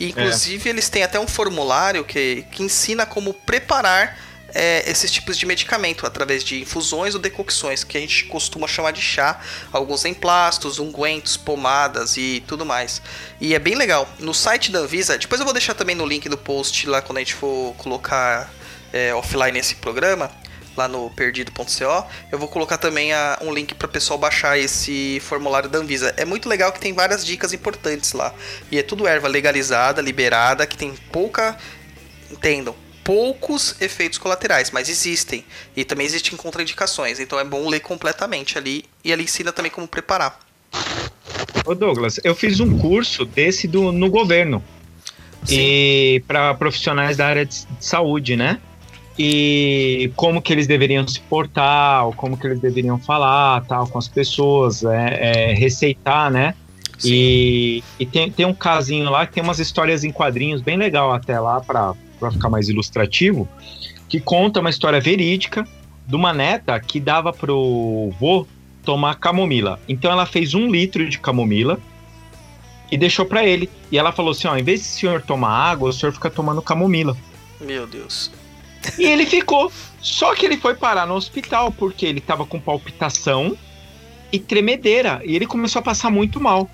E, inclusive, eles têm até um formulário que, que ensina como preparar é, esses tipos de medicamento através de infusões ou decocções, que a gente costuma chamar de chá, alguns emplastos, ungüentos, pomadas e tudo mais. E é bem legal. No site da Anvisa, depois eu vou deixar também no link do post lá quando a gente for colocar é, offline esse programa, lá no perdido.co, eu vou colocar também a- um link para o pessoal baixar esse formulário da Anvisa. É muito legal que tem várias dicas importantes lá. E é tudo erva legalizada, liberada, que tem pouca. Entendam. Poucos efeitos colaterais, mas existem. E também existem contraindicações. Então é bom ler completamente ali. E ali ensina também como preparar. Ô Douglas, eu fiz um curso desse do, no governo. E para profissionais da área de saúde, né? E como que eles deveriam se portar, ou como que eles deveriam falar, tal, com as pessoas, é, é, receitar, né? E, e tem, tem um casinho lá que tem umas histórias em quadrinhos bem legal até lá para ficar mais ilustrativo, que conta uma história verídica de uma neta que dava pro vô tomar camomila. Então ela fez um litro de camomila e deixou para ele. E ela falou assim: ó, em vez de o senhor tomar água, o senhor fica tomando camomila. Meu Deus. E ele ficou. Só que ele foi parar no hospital porque ele tava com palpitação e tremedeira. E ele começou a passar muito mal.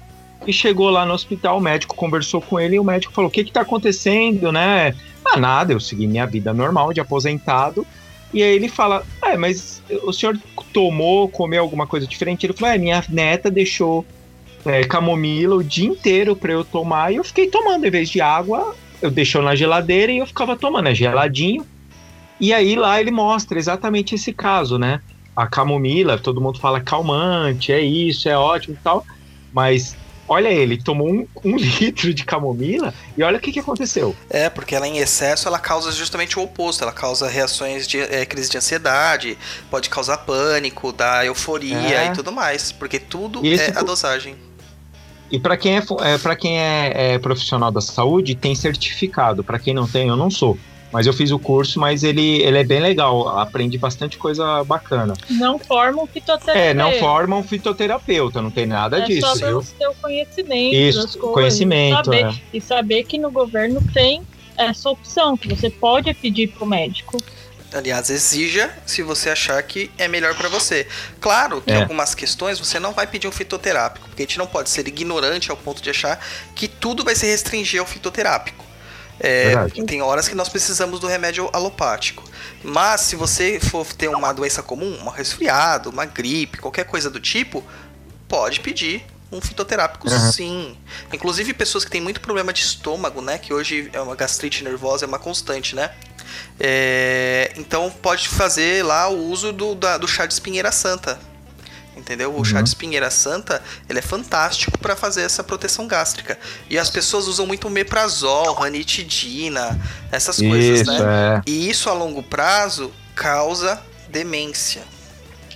E chegou lá no hospital, o médico conversou com ele e o médico falou: O que que tá acontecendo, né? Ah, nada, eu segui minha vida normal de aposentado. E aí ele fala: É, mas o senhor tomou, comeu alguma coisa diferente? Ele falou: É, minha neta deixou é, camomila o dia inteiro para eu tomar e eu fiquei tomando em vez de água. Eu deixou na geladeira e eu ficava tomando, é geladinho. E aí lá ele mostra exatamente esse caso, né? A camomila, todo mundo fala calmante, é isso, é ótimo e tal. Mas olha ele, tomou um, um litro de camomila e olha o que, que aconteceu. É, porque ela em excesso ela causa justamente o oposto. Ela causa reações de é, crise de ansiedade, pode causar pânico, dar euforia É. e tudo mais. Porque tudo E é a dosagem. E para quem, é, é, pra quem é, é profissional da saúde, tem certificado. Para quem não tem, eu não sou. Mas eu fiz o curso, mas ele, ele é bem legal. Aprende bastante coisa bacana. Não forma um fitoterapeuta. É, não forma um fitoterapeuta, não tem nada É disso. só pelo seu conhecimento Isso, das coisas. conhecimento. saber, é. E saber que no governo tem essa opção, que você pode pedir pro médico. Aliás, exija se você achar que é melhor pra você. Claro que É. em algumas questões você não vai pedir um fitoterápico, porque a gente não pode ser ignorante ao ponto de achar que tudo vai se restringir ao fitoterápico. É, tem horas que nós precisamos do remédio alopático. Mas se você for ter uma doença comum, um resfriado, uma gripe, qualquer coisa do tipo, pode pedir um fitoterápico Uhum. sim. Inclusive pessoas que têm muito problema de estômago, né? Que hoje é uma gastrite nervosa, é uma constante, né? É, então pode fazer lá o uso do, da- do chá de espinheira santa. Entendeu? O chá Uhum. de espinheira santa, ele é fantástico para fazer essa proteção gástrica. E as pessoas usam muito meprazol, ranitidina, essas coisas, Isso, né? é. E isso a longo prazo causa demência.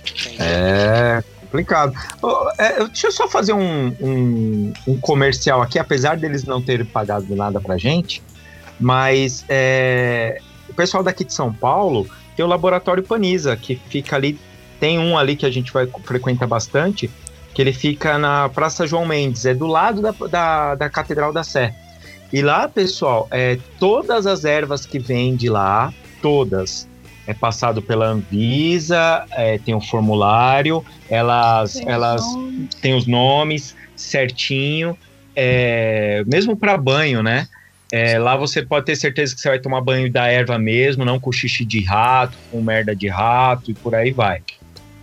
Entendeu? É complicado. Ô, é, eu- deixa eu só fazer um, um, um comercial aqui, apesar deles não terem pagado nada pra gente, mas é, o pessoal daqui de São Paulo tem o Laboratório Panisa, que fica ali, tem um ali que a gente vai frequentar bastante, que ele fica na Praça João Mendes, é do lado da, da, da Catedral da Sé. E lá, pessoal, é, todas as ervas que vêm de lá, todas, é passado pela Anvisa, é, tem um formulário, elas, elas Então, têm os nomes certinho, é, mesmo para banho, né? É, lá você pode ter certeza que você vai tomar banho da erva mesmo, não com xixi de rato, com merda de rato e por aí vai.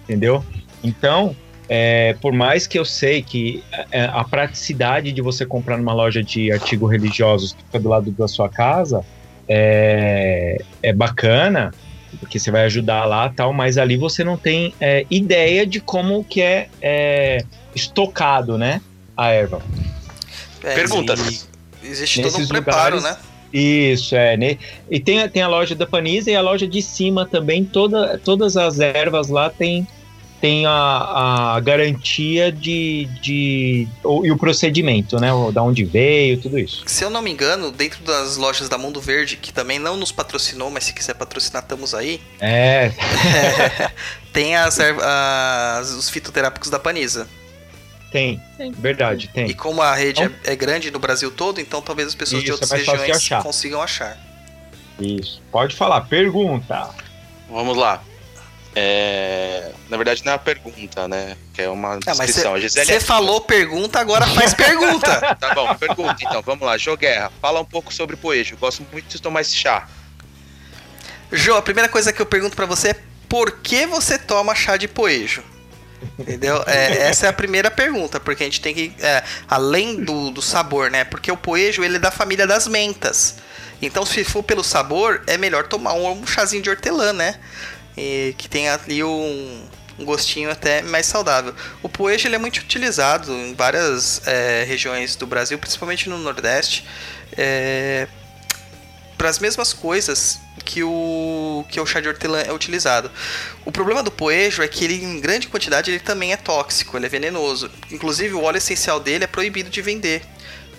Entendeu? Então, é, por mais que eu sei que é, a praticidade de você comprar numa loja de artigos religiosos que fica do lado da sua casa é, é bacana, porque você vai ajudar lá tal, mas ali você não tem é, ideia de como que é, é, estocado, né, a erva. É, Pergunta. e Existe todo um Nesses preparo, lugares- né? Isso, é. Né? E tem, a- tem a loja da Panisa e a loja de cima também. Toda, todas as ervas lá tem, tem a, a garantia de, de. o- E o procedimento, né? o- Da onde veio, tudo isso. Se eu não me engano, dentro das lojas da Mundo Verde, que também não nos patrocinou, mas se quiser patrocinar, estamos aí. É, tem as, as- os fitoterápicos da Panisa. tem. Sim. Verdade, E tem. como a rede é, é grande no Brasil todo, então talvez as pessoas de Isso, outras é mais fácil de regiões achar. consigam achar. Isso. Pode falar. Pergunta. Vamos lá. É, Na verdade, não é uma pergunta, né? Que é uma Ah, descrição. A Gisele Você falou pergunta, agora faz pergunta. Tá bom, pergunta então. Vamos lá. Jô Guerra, fala um pouco sobre poejo. Gosto muito de tomar esse chá. Jô, a primeira coisa que eu pergunto pra você é por que você toma chá de poejo? Entendeu? É, essa é a primeira pergunta, porque a gente tem que. é, além do, do sabor, né? Porque o poejo ele é da família das mentas. Então, se for pelo sabor, é melhor tomar um, um chazinho de hortelã, né? E que tem ali um, um gostinho até mais saudável. O poejo ele é muito utilizado em várias é, regiões do Brasil, principalmente no Nordeste. É, para as mesmas coisas que o que o chá de hortelã é utilizado. O problema do poejo é que ele em grande quantidade ele também é tóxico, ele é venenoso. Inclusive o óleo essencial dele é proibido de vender.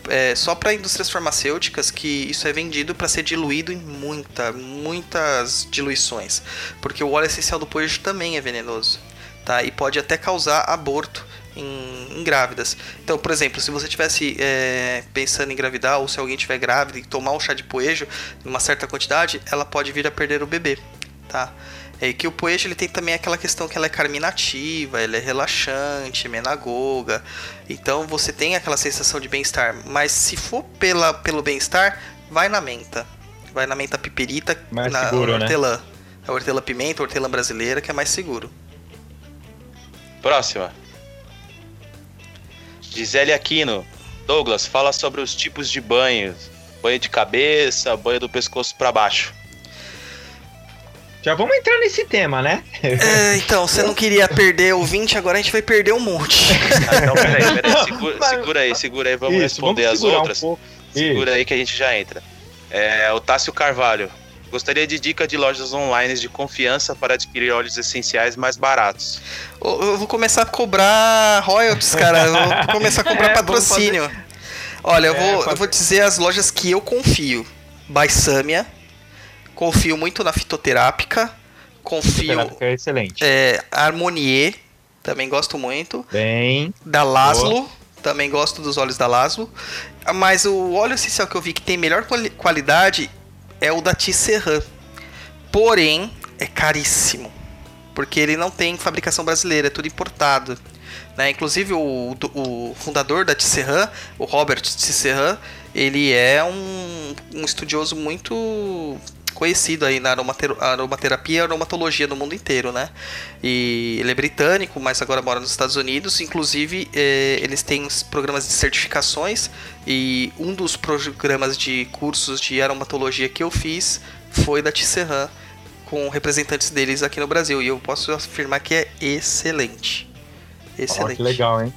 É só para indústrias farmacêuticas que isso é vendido para ser diluído em muita, muitas diluições, porque o óleo essencial do poejo também é venenoso, tá? E pode até causar aborto em, em grávidas. Então, por exemplo, se você tivesse é, pensando em engravidar ou se alguém tiver grávida e tomar um chá de poejo em uma certa quantidade, ela pode vir a perder o bebê, tá? É que o poejo ele tem também aquela questão que ela é carminativa, ela é relaxante, menagoga. Então você tem aquela sensação de bem-estar. Mas se for pela, pelo bem-estar, vai na menta. Vai na menta piperita, Mais na seguro, né? hortelã. A hortelã pimenta, a hortelã brasileira, que é mais seguro. Próxima. Gisele Aquino. Douglas, fala sobre os tipos de banhos. Banho de cabeça, banho do pescoço para baixo. Já vamos entrar nesse tema, né? É, então, você não queria perder o 20, agora a gente vai perder um monte. Ah, então, peraí, peraí. Segura, Mas- segura aí, segura aí, vamos Isso, responder vamos as um outras. pouco. Segura aí que a gente já entra. É, o Tássio Carvalho. Gostaria de dica de lojas online de confiança para adquirir óleos essenciais mais baratos. Eu eu vou começar a cobrar royalties, cara. Eu vou começar a cobrar É, patrocínio. Olha, eu É, vou, fazer- eu vou dizer as lojas que eu confio. Baisâmia. Confio muito na fitoterápica. Confio. Terapia é excelente. É, Harmonier. Também gosto muito. Bem, Da Laszlo. Também gosto dos óleos da Laszlo. Mas o óleo essencial que eu vi que tem melhor quali- qualidade é o da Tisserand. Porém, é caríssimo. Porque ele não tem fabricação brasileira, é tudo importado. Né? Inclusive, o, o fundador da Tisserand, o Robert Tisserand, ele é um, um estudioso muito conhecido aí na aromater- aromaterapia e aromatologia no mundo inteiro, né? E ele é britânico, mas agora mora nos Estados Unidos. Inclusive, eh, eles têm programas de certificações e um dos programas de cursos de aromatologia que eu fiz foi da Tisserand, com representantes deles aqui no Brasil. E eu posso afirmar que é excelente. Excelente. que legal, hein?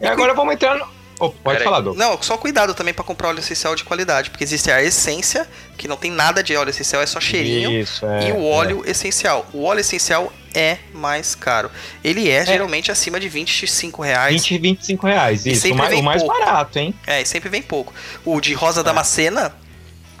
E agora vamos entrar no... Oh, pode Peraí. falar, Douglas. Não, só cuidado também para comprar óleo essencial de qualidade, porque existe a essência, que não tem nada de óleo essencial, é só cheirinho. Isso, é, e o óleo essencial. O óleo essencial é mais caro. Ele é, geralmente acima de 25 é. reais. 20 e 25 reais, E isso. O mais, o mais pouco. barato, hein? É, e sempre vem pouco. O de rosa É. damascena,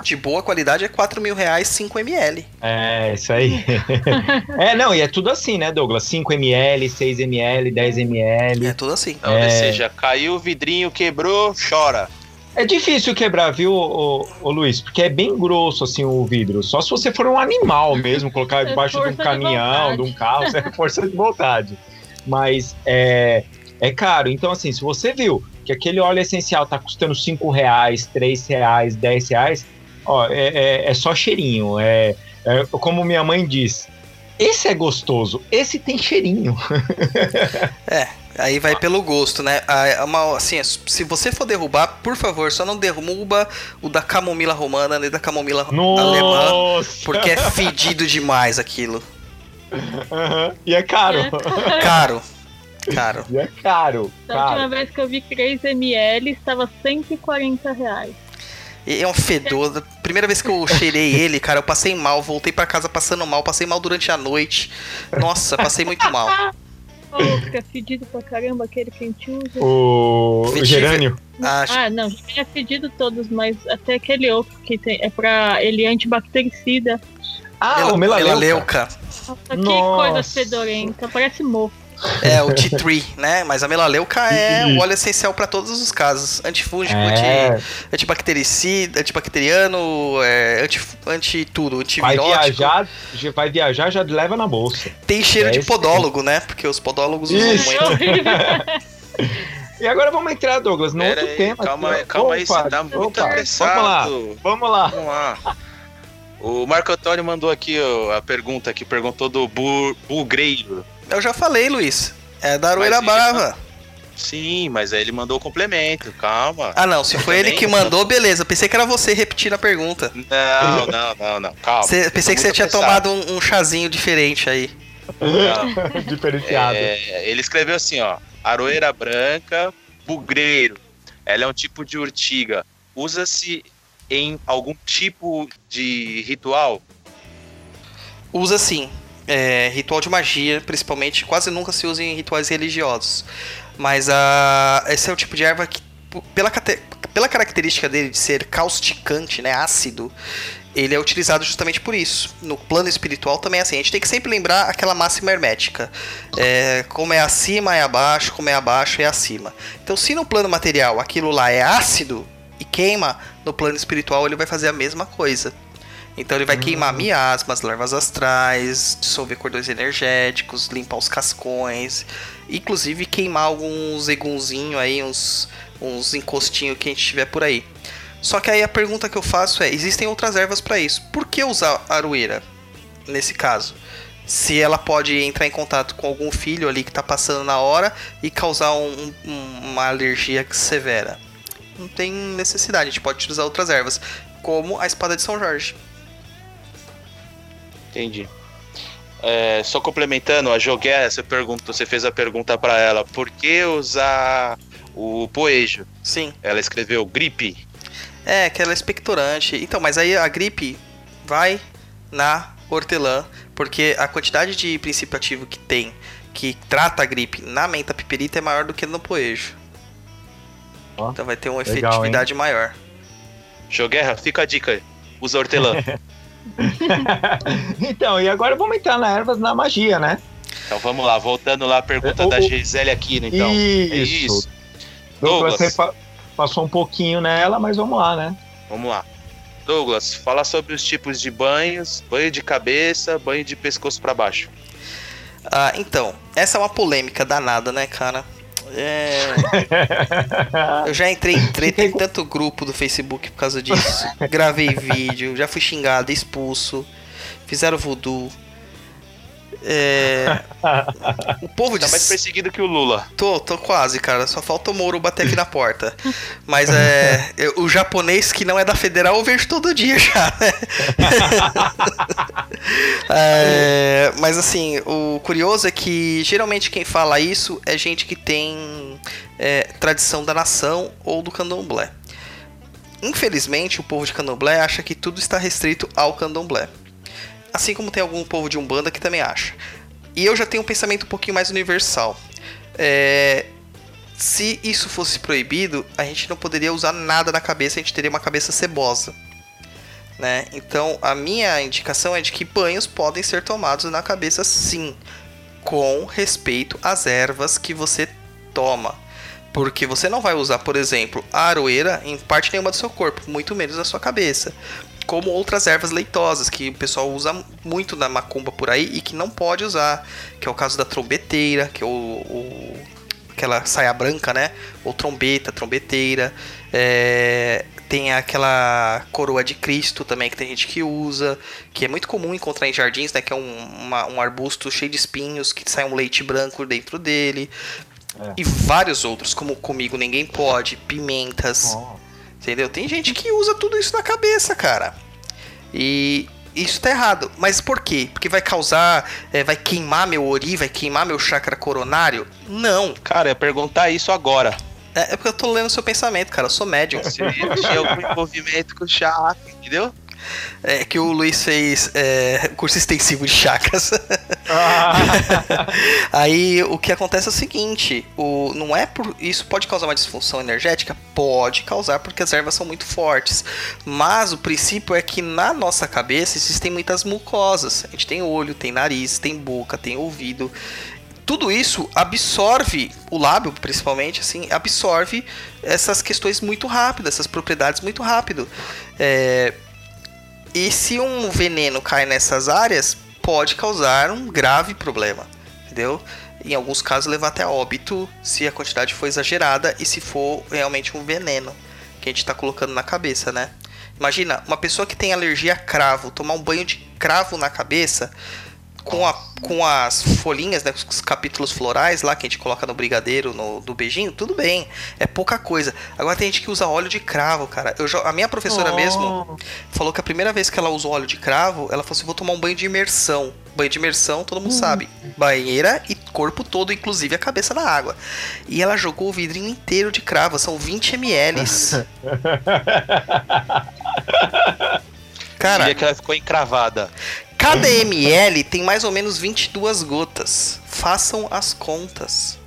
de boa qualidade, é 4 mil reais 5 ml. É, isso aí. é, não, e é tudo assim, né, Douglas? 5ml, 6ml, 10ml. É tudo assim. Então, É. ou seja, caiu o vidrinho, quebrou, chora. É difícil quebrar, viu, ô, ô, Luiz? Porque é bem grosso, assim, o vidro. Só se você for um animal mesmo, colocar É debaixo de um de caminhão, vontade. de um carro, é força de vontade. Mas é, é caro. Então, assim, se você viu que aquele óleo essencial tá custando 5 reais, 3 reais, 10 reais, ó, é, é- é só cheirinho. É, é como minha mãe diz. Esse é gostoso, esse tem cheirinho. Aí vai pelo gosto, né? Ah, é uma- assim, se você for derrubar, por favor, só não derruba o da camomila romana nem da camomila alemã, Nossa! porque é fedido demais aquilo. Aham. E é caro. Caro. Caro. E é caro. Da última vez que eu vi 3ml, estava 140 reais. E é um fedor. Primeira vez que eu cheirei ele, cara, eu passei mal. Voltei pra casa passando mal. Passei mal durante a noite. Nossa, passei muito mal. Oh, fica fedido pra caramba aquele que a gente usa. O gerânio. Acho- Ah, não, já tinha fedido todos, mas até aquele outro que tem, é pra ele é antibactericida. Ah, Mela- o melaleuca. melaleuca. Nossa, que Nossa. coisa fedorenta, parece mofo. É, o tea tree, né? Mas a melaleuca é o óleo essencial pra todos os casos. Antifúngico, É, anti, antibactericida, antibacteriano, é, anti, anti tudo, vai antivirótico. viajar, já- vai viajar, já leva na bolsa. Tem cheiro É de podólogo, né? Porque os podólogos usam Isso. muito. E agora vamos entrar, Douglas, no Pera outro aí, tema. calma aqui, calma aí, você tá muito opa, apressado. Vamos lá, Vamos lá. O Marco Antônio mandou aqui ó, a pergunta que perguntou do bu bugreiro. Eu já falei, Luiz. É da Aroeira Brava. Sim, mas aí ele mandou o complemento, calma. Ah, não. Se foi ele que mandou, beleza. Pensei que era você repetindo a pergunta. Não, não, não, não, calma. Cê- eu pensei que você tinha tomado um, um chazinho diferente aí. Não. Diferenciado. É, ele escreveu assim, ó. Aroeira branca, bugreiro. Ela é um tipo de urtiga. Usa-se em algum tipo de ritual? Usa sim. É, ritual de magia, principalmente, quase nunca se usa em rituais religiosos. Mas a, esse é o tipo de erva que, pela, pela característica dele de ser causticante, né, ácido, ele é utilizado justamente por isso. No plano espiritual também é assim. A gente tem que sempre lembrar aquela máxima hermética. É, como é acima é abaixo, como é abaixo é acima. Então, se no plano material aquilo lá é ácido e queima, no plano espiritual ele vai fazer a mesma coisa. Então ele vai uhum. queimar miasmas, larvas astrais, dissolver cordões energéticos, limpar os cascões, inclusive queimar alguns egunzinhos aí, uns, uns encostinhos que a gente tiver por aí. Só que aí a pergunta que eu faço é: existem outras ervas para isso? Por que usar aroeira nesse caso? Se ela pode entrar em contato com algum filho ali que está passando na hora e causar um, um, uma alergia severa. Não tem necessidade, a gente pode utilizar outras ervas, como a espada de São Jorge. Entendi. É, só complementando, a Jogué, você, perguntou, você fez a pergunta para ela, por que usar o poejo? Sim. Ela escreveu gripe. É, que ela é expectorante. Então, mas aí a gripe vai na hortelã, porque a quantidade de princípio ativo que tem, que trata a gripe na menta piperita é maior do que no poejo. Oh, então vai ter uma legal, efetividade hein? maior. Joguerra, fica a dica, usa hortelã. então, e agora vamos entrar na ervas na magia, né? Então vamos lá, voltando lá a pergunta é, o, da Gisele Aquino, então. Isso. É isso. Douglas, Douglas passou um pouquinho nela, mas vamos lá, né? Vamos lá. Douglas, fala sobre os tipos de banhos, banho de cabeça, banho de pescoço para baixo. Ah, então, essa é uma polêmica danada, né, cara? É... Eu já entrei em treta em tanto grupo do Facebook por causa disso. Gravei vídeo, já fui xingado, expulso, fizeram voodoo. É... o povo tá mais perseguido que o Lula. Tô, tô quase, cara. Só falta o Moro bater aqui na porta. Mas é. O japonês que não é da federal eu vejo todo dia já, né? é, mas assim, o curioso é que geralmente quem fala isso é gente que tem é, tradição da nação ou do candomblé. Infelizmente, o povo de candomblé acha que tudo está restrito ao candomblé. Assim como tem algum povo de Umbanda que também acha. E eu já tenho um pensamento um pouquinho mais universal. É, se isso fosse proibido, a gente não poderia usar nada na cabeça, a gente teria uma cabeça cebosa. Né? Então, a minha indicação é de que banhos podem ser tomados na cabeça sim, com respeito às ervas que você toma. Porque você não vai usar, por exemplo, a aroeira em parte nenhuma do seu corpo, muito menos na sua cabeça como outras ervas leitosas que o pessoal usa muito na macumba por aí e que não pode usar, que é o caso da trombeteira, que é o, o aquela saia branca, né? Ou trombeta, trombeteira. É, tem aquela coroa de Cristo também que tem gente que usa, que é muito comum encontrar em jardins, né? Que é um, uma, um arbusto cheio de espinhos que sai um leite branco dentro dele. É. E vários outros, como comigo ninguém pode, pimentas. Oh Entendeu? Tem gente que usa tudo isso na cabeça, cara. E isso tá errado. Mas por quê? Porque vai causar. É, vai queimar meu ori, vai queimar meu chakra coronário? Não. Cara, eu ia perguntar isso agora. É, é porque eu tô lendo o seu pensamento, cara. Eu sou médium. Se tinha algum envolvimento com o chakra, entendeu? É que o Luiz fez é, curso extensivo de chakras. Ah. Aí o que acontece é o seguinte: o, não é por. Isso pode causar uma disfunção energética? Pode causar, porque as ervas são muito fortes. Mas o princípio é que na nossa cabeça existem muitas mucosas. A gente tem olho, tem nariz, tem boca, tem ouvido tudo isso absorve o lábio, principalmente, assim, absorve essas questões muito rápidas, essas propriedades muito rápido. É, e se um veneno cai nessas áreas, pode causar um grave problema, entendeu? Em alguns casos levar até óbito se a quantidade for exagerada e se for realmente um veneno que a gente está colocando na cabeça, né? Imagina, uma pessoa que tem alergia a cravo, tomar um banho de cravo na cabeça, com, a, com as folhinhas, né, os capítulos florais lá que a gente coloca no brigadeiro, no, do beijinho, tudo bem. É pouca coisa. Agora tem gente que usa óleo de cravo, cara. Eu, a minha professora oh. mesmo falou que a primeira vez que ela usou óleo de cravo, ela falou assim: vou tomar um banho de imersão. Banho de imersão, todo mundo hum. sabe. Banheira e corpo todo, inclusive a cabeça na água. E ela jogou o vidrinho inteiro de cravo, são 20 ml. Cara, que ela ficou encravada. Cada ml tem mais ou menos 22 gotas. Façam as contas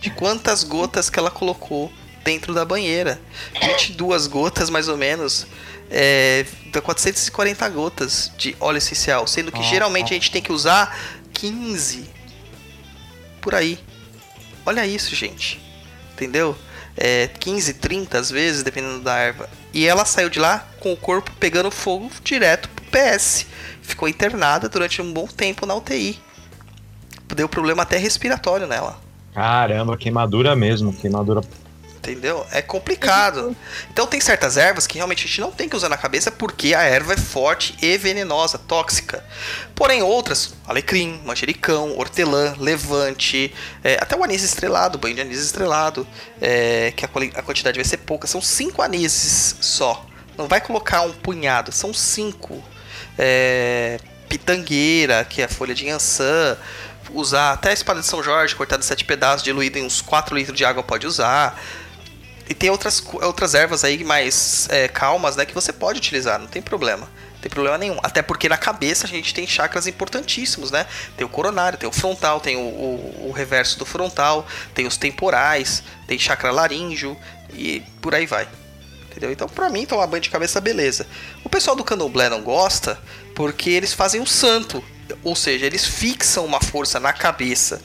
de quantas gotas que ela colocou dentro da banheira. 22 gotas, mais ou menos. É, dá 440 gotas de óleo essencial. Sendo que geralmente a gente tem que usar 15. Por aí. Olha isso, gente. Entendeu? É, 15, 30 às vezes, dependendo da erva. E ela saiu de lá com o corpo pegando fogo direto pro PS. Ficou internada durante um bom tempo na UTI. Deu problema até respiratório nela. Caramba, queimadura mesmo, queimadura. Entendeu? É complicado. Então tem certas ervas que realmente a gente não tem que usar na cabeça porque a erva é forte e venenosa, tóxica. Porém outras, alecrim, manjericão, hortelã, levante, é, até o anis estrelado, banho de anis estrelado, é, que a, a quantidade vai ser pouca. São cinco anises só. Não vai colocar um punhado, são cinco. É, pitangueira, que é a folha de ançã. Usar até a espada de São Jorge, cortada em sete pedaços, diluída em uns 4 litros de água, pode usar. E tem outras, outras ervas aí mais é, calmas, né? Que você pode utilizar, não tem problema. Não tem problema nenhum. Até porque na cabeça a gente tem chakras importantíssimos, né? Tem o coronário, tem o frontal, tem o, o- o reverso do frontal, tem os temporais, tem chakra laríngeo e por aí vai. Entendeu? Então, pra mim, tomar banho de cabeça, beleza. O pessoal do candomblé não gosta porque eles fazem o santo. Ou seja, eles fixam uma força na cabeça.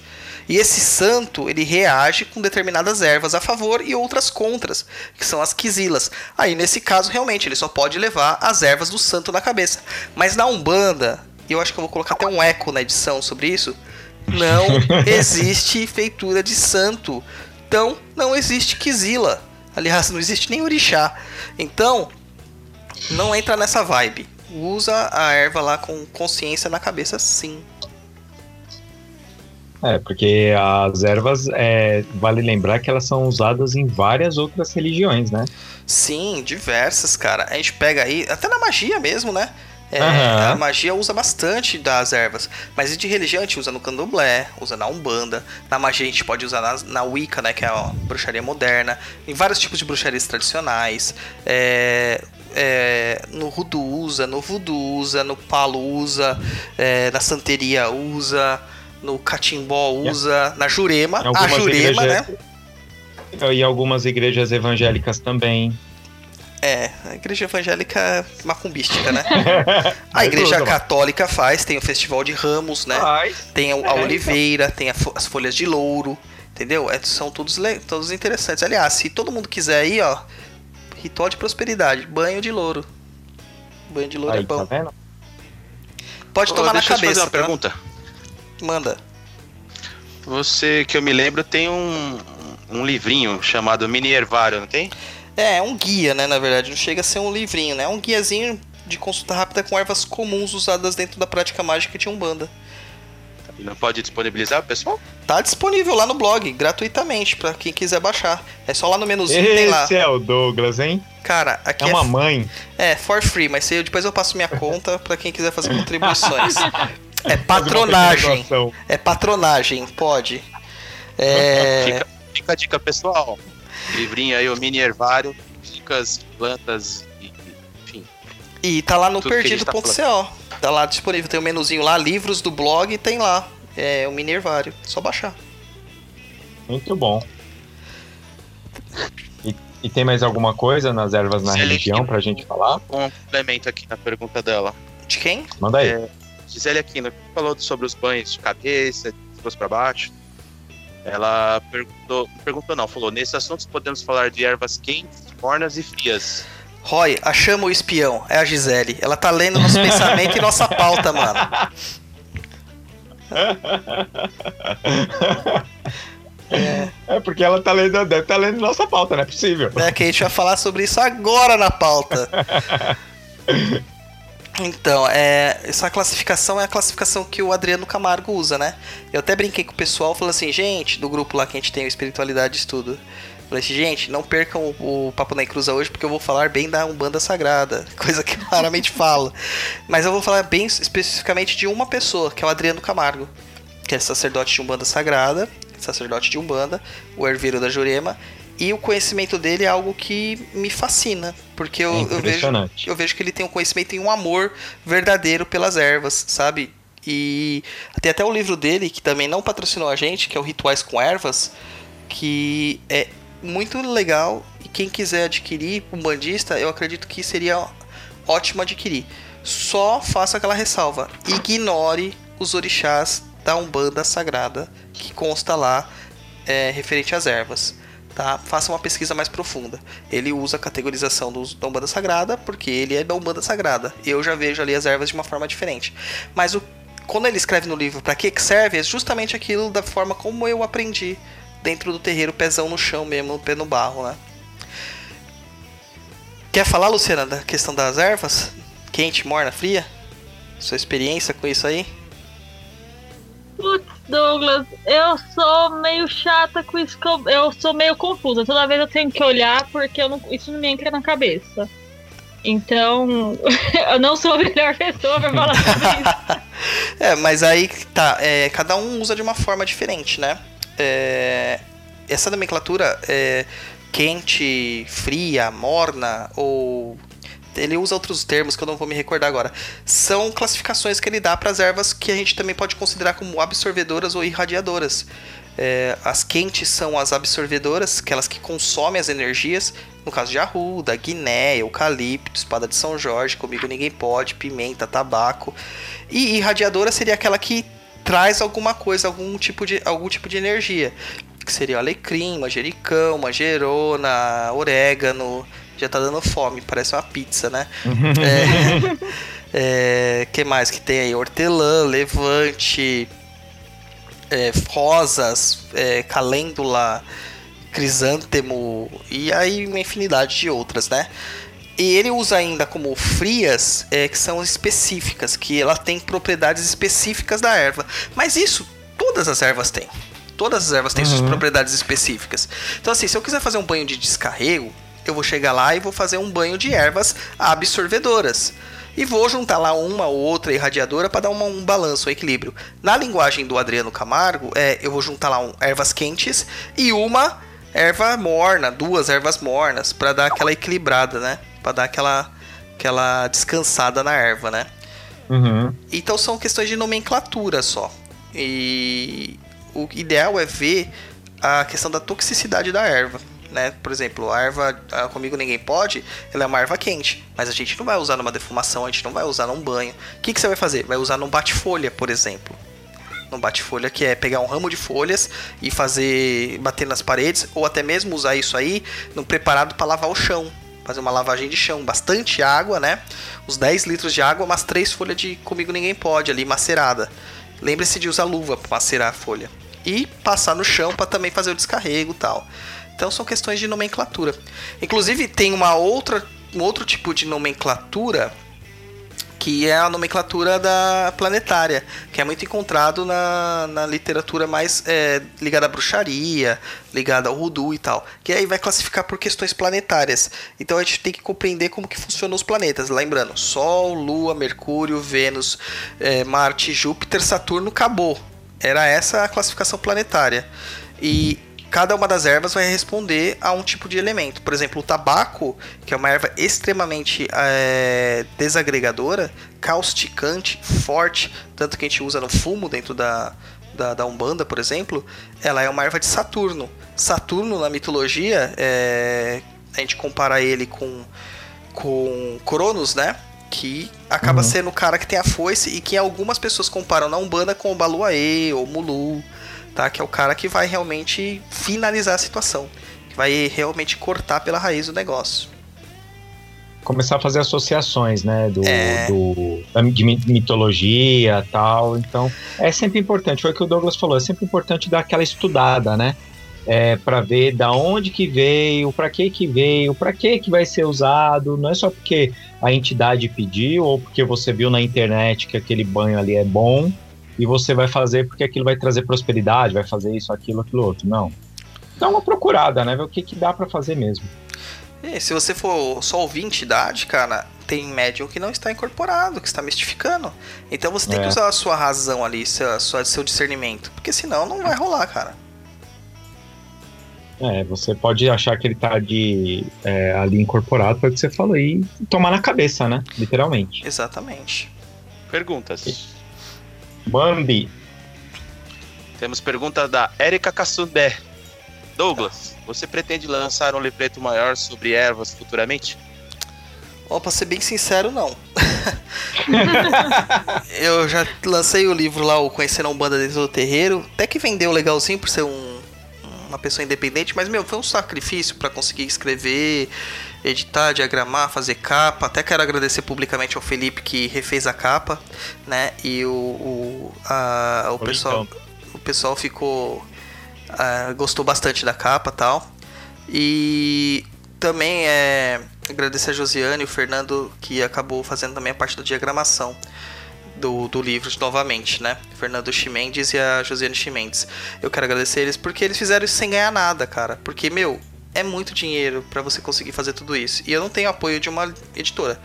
E esse santo, ele reage com determinadas ervas a favor e outras contras, que são as quisilas. Aí, nesse caso, realmente, ele só pode levar as ervas do santo na cabeça. Mas na Umbanda, e eu acho que eu vou colocar até um eco na edição sobre isso, não existe feitura de santo. Então, não existe quisila. Aliás, não existe nem orixá. Então, não entra nessa vibe. Usa a erva lá com consciência na cabeça, sim. É, porque as ervas, é, vale lembrar que elas são usadas em várias outras religiões, né? Sim, diversas, cara. A gente pega aí, até na magia mesmo, né? É, Aham. A magia usa bastante das ervas. Mas de religião a gente usa no candomblé, usa na umbanda. Na magia a gente pode usar na, na Wicca, né? Que é a bruxaria moderna. Em vários tipos de bruxarias tradicionais. É, é, no Rudu usa, no Voodoo usa, no Palo usa, é, na Santeria usa, no Catimbó usa, na Jurema. Em A Jurema, né? igrejas, E algumas igrejas evangélicas também. É, a igreja evangélica macumbística, né? A igreja católica faz, tem o festival de ramos, né? Faz. Tem a, É, oliveira, tem as folhas de louro, entendeu? É, são todos, todos interessantes. Aliás, se todo mundo quiser aí, ó, ritual de prosperidade, banho de louro. Banho de louro Aí, é bom. tá vendo? Pode Ô, tomar na deixa eu te cabeça, fazer uma tá? pergunta. Manda. Você, que eu me lembro, tem um, um livrinho chamado Mini Hervário, não tem? É, é um guia, né, na verdade. Não chega a ser um livrinho, né? É um guiazinho de consulta rápida com ervas comuns usadas dentro da prática mágica de Umbanda. E não pode disponibilizar, pessoal? Tá disponível lá no blog, gratuitamente, pra quem quiser baixar. É só lá no menuzinho tem lá. Esse é o Douglas, hein? Cara, aqui É é, uma mãe. é for free, mas eu, depois eu passo minha conta pra quem quiser fazer contribuições. É patronagem. É patronagem, pode. É, Fica, fica a dica, pessoal. Livrinho aí, o Mini Hervário, dicas, plantas e, enfim. e tá lá no gente tá perdido.co. Tá lá disponível, tem o menuzinho lá, livros do blog, tem lá. É o Minervário, só baixar. Muito bom. E, e tem mais alguma coisa nas ervas na Gisele, religião pra gente falar? Um complemento aqui na pergunta dela. De quem? Manda aí. É, Gisele Aquino falou sobre os banhos de cabeça, de para baixo. Ela perguntou, perguntou não, falou, nesses assuntos podemos falar de ervas quentes, mornas e frias. Roy, achamos o espião, é a Gisele. Ela tá lendo nosso pensamento e nossa pauta, mano. É porque ela tá lendo, deve tá lendo nossa pauta, não é possível. É que a gente vai falar sobre isso agora na pauta. Então, é, essa classificação é a classificação que o Adriano Camargo usa, né? Eu até brinquei com o pessoal, falando assim, gente, do grupo lá que a gente tem o Espiritualidade de Estudo. Falei assim, gente, não percam o, o Papo na Cruza hoje, porque eu vou falar bem da Umbanda Sagrada, coisa que eu raramente falo. Mas eu vou falar bem especificamente de uma pessoa, que é o Adriano Camargo, que é sacerdote de Umbanda Sagrada, sacerdote de Umbanda, o herveiro da Jurema, E o conhecimento dele é algo que me fascina, porque eu, É eu vejo eu vejo que ele tem um conhecimento e um amor verdadeiro pelas ervas, sabe? E tem até o livro dele, que também não patrocinou a gente, que é o Rituais com Ervas, que é muito legal e quem quiser adquirir um bandista, eu acredito que seria ótimo adquirir. Só faça aquela ressalva: ignore os orixás da Umbanda Sagrada que consta lá é, referente às ervas. Tá? Faça uma pesquisa mais profunda. Ele usa a categorização dos, da Umbanda Sagrada porque ele é da Umbanda Sagrada. Eu já vejo ali as ervas de uma forma diferente. Mas o, quando ele escreve no livro para que que serve, é justamente aquilo da forma como eu aprendi dentro do terreiro, pezão no chão mesmo, pé no barro, né? Quer falar, Luciana, da questão das ervas? Quente, morna, fria? Sua experiência com isso aí? Putz, Douglas, eu sou meio chata com isso que eu, eu sou meio confusa. Toda vez eu tenho que olhar porque não- isso não me entra na cabeça. Então, eu não sou a melhor pessoa pra falar sobre isso. É, mas aí tá, é, cada um usa de uma forma diferente, né? É, essa nomenclatura é quente, fria, morna ou ele usa outros termos que eu não vou me recordar agora. São classificações que ele dá para as ervas que a gente também pode considerar como absorvedoras ou irradiadoras. É, as quentes são as absorvedoras, aquelas que consomem as energias. No caso de arruda, guiné, eucalipto, espada de São Jorge, comigo ninguém pode, pimenta, tabaco. E irradiadora seria aquela que traz alguma coisa, algum tipo de, algum tipo de energia. Que seria o alecrim, manjericão, manjerona, orégano. Já tá dando fome, parece uma pizza, né? É, é, que mais que tem aí? Hortelã, levante, é, rosas, é, calêndula, crisântemo e aí uma infinidade de outras, né? E ele usa ainda como frias, é, que são específicas, que ela tem propriedades específicas da erva. Mas isso todas as ervas têm. Todas as ervas têm suas Uhum. propriedades específicas. Então assim, se eu quiser fazer um banho de descarrego, eu vou chegar lá e vou fazer um banho de ervas absorvedoras. E vou juntar lá uma ou outra irradiadora para dar uma- um balanço, um equilíbrio. Na linguagem do Adriano Camargo, é, eu vou juntar lá um, ervas quentes e uma erva morna, duas ervas mornas, para dar aquela equilibrada, né? Para dar aquela, aquela descansada na erva, né? Uhum. Então são questões de nomenclatura só. E o ideal é ver a questão da toxicidade da erva. Né? Por exemplo, a erva a Comigo Ninguém Pode, ela é uma erva quente, mas a gente não vai usar numa defumação, a gente não vai usar num banho. O que, que você vai fazer? Vai usar num bate-folha, por exemplo. Num bate-folha, que é pegar um ramo de folhas e fazer, bater nas paredes, ou até mesmo usar isso aí num preparado para lavar o chão. Fazer uma lavagem de chão, bastante água, né? Uns 10 litros de água, umas 3 folhas de Comigo Ninguém Pode ali, macerada. Lembre-se de usar luva para macerar a folha. E passar no chão para também fazer o descarrego e tal. Então são questões de nomenclatura. Inclusive tem uma outra, um outro tipo de nomenclatura que é a nomenclatura da planetária, que é muito encontrado na, na literatura mais é, ligada à bruxaria, ligada ao voodoo e tal, que aí vai classificar por questões planetárias. Então a gente tem que compreender como que funcionam os planetas, lembrando, Sol, Lua, Mercúrio, Vênus, é, Marte, Júpiter, Saturno, acabou. Era essa a classificação planetária. E cada uma das ervas vai responder a um tipo de elemento. Por exemplo, o tabaco, que é uma erva extremamente é, desagregadora, causticante, forte, tanto que a gente usa no fumo dentro da, da, da Umbanda, por exemplo, ela é uma erva de Saturno. Saturno, na mitologia, é, a gente compara ele com, com Cronos, né? Que acaba Uhum. sendo o cara que tem a foice e que algumas pessoas comparam na Umbanda com o Baluaê ou Mulu tá? Que é o cara que vai realmente finalizar a situação, que vai realmente cortar pela raiz o negócio. Começar a fazer associações, né? Do, É. do- de mi- mitologia tal. Então, é sempre importante. Foi o que o Douglas falou. É sempre importante dar aquela estudada, né? É, para ver da onde que veio, para que que veio, para que que vai ser usado. Não é só porque a entidade pediu ou porque você viu na internet que aquele banho ali é bom e você vai fazer porque aquilo vai trazer prosperidade, vai fazer isso, aquilo, aquilo outro. Não. Dá uma procurada, né? Ver o que, que dá para fazer mesmo. E se você for só ouvir entidade, cara, tem médium que não está incorporado, que está mistificando. Então você tem É. que usar a sua razão ali, seu, seu discernimento, porque senão não vai rolar, cara. É, você pode achar que ele tá de, é, ali incorporado, foi o que você falou, e tomar na cabeça, né? Literalmente. Exatamente. Perguntas. Bambi. Temos pergunta da Erika Kassundé. Douglas, você pretende lançar um livreto maior sobre ervas futuramente? Ó, pra ser bem sincero, não. eu já lancei o livro lá, o Conhecendo a Umbanda dentro do Terreiro. Até que vendeu legalzinho por ser um, uma pessoa independente, mas, meu, foi um sacrifício para conseguir escrever, editar, diagramar, fazer capa. Até quero agradecer publicamente ao Felipe que refez a capa, né? E o, o, a, o pessoal, o pessoal ficou uh, gostou bastante da capa, tal. E também é agradecer a Josiane e o Fernando que acabou fazendo também a parte da diagramação do, do livro novamente, né? Fernando Chimendes e a Josiane Chimendes. Eu quero agradecer eles porque eles fizeram isso sem ganhar nada, cara. Porque, meu, é muito dinheiro para você conseguir fazer tudo isso. E eu não tenho apoio de uma editora.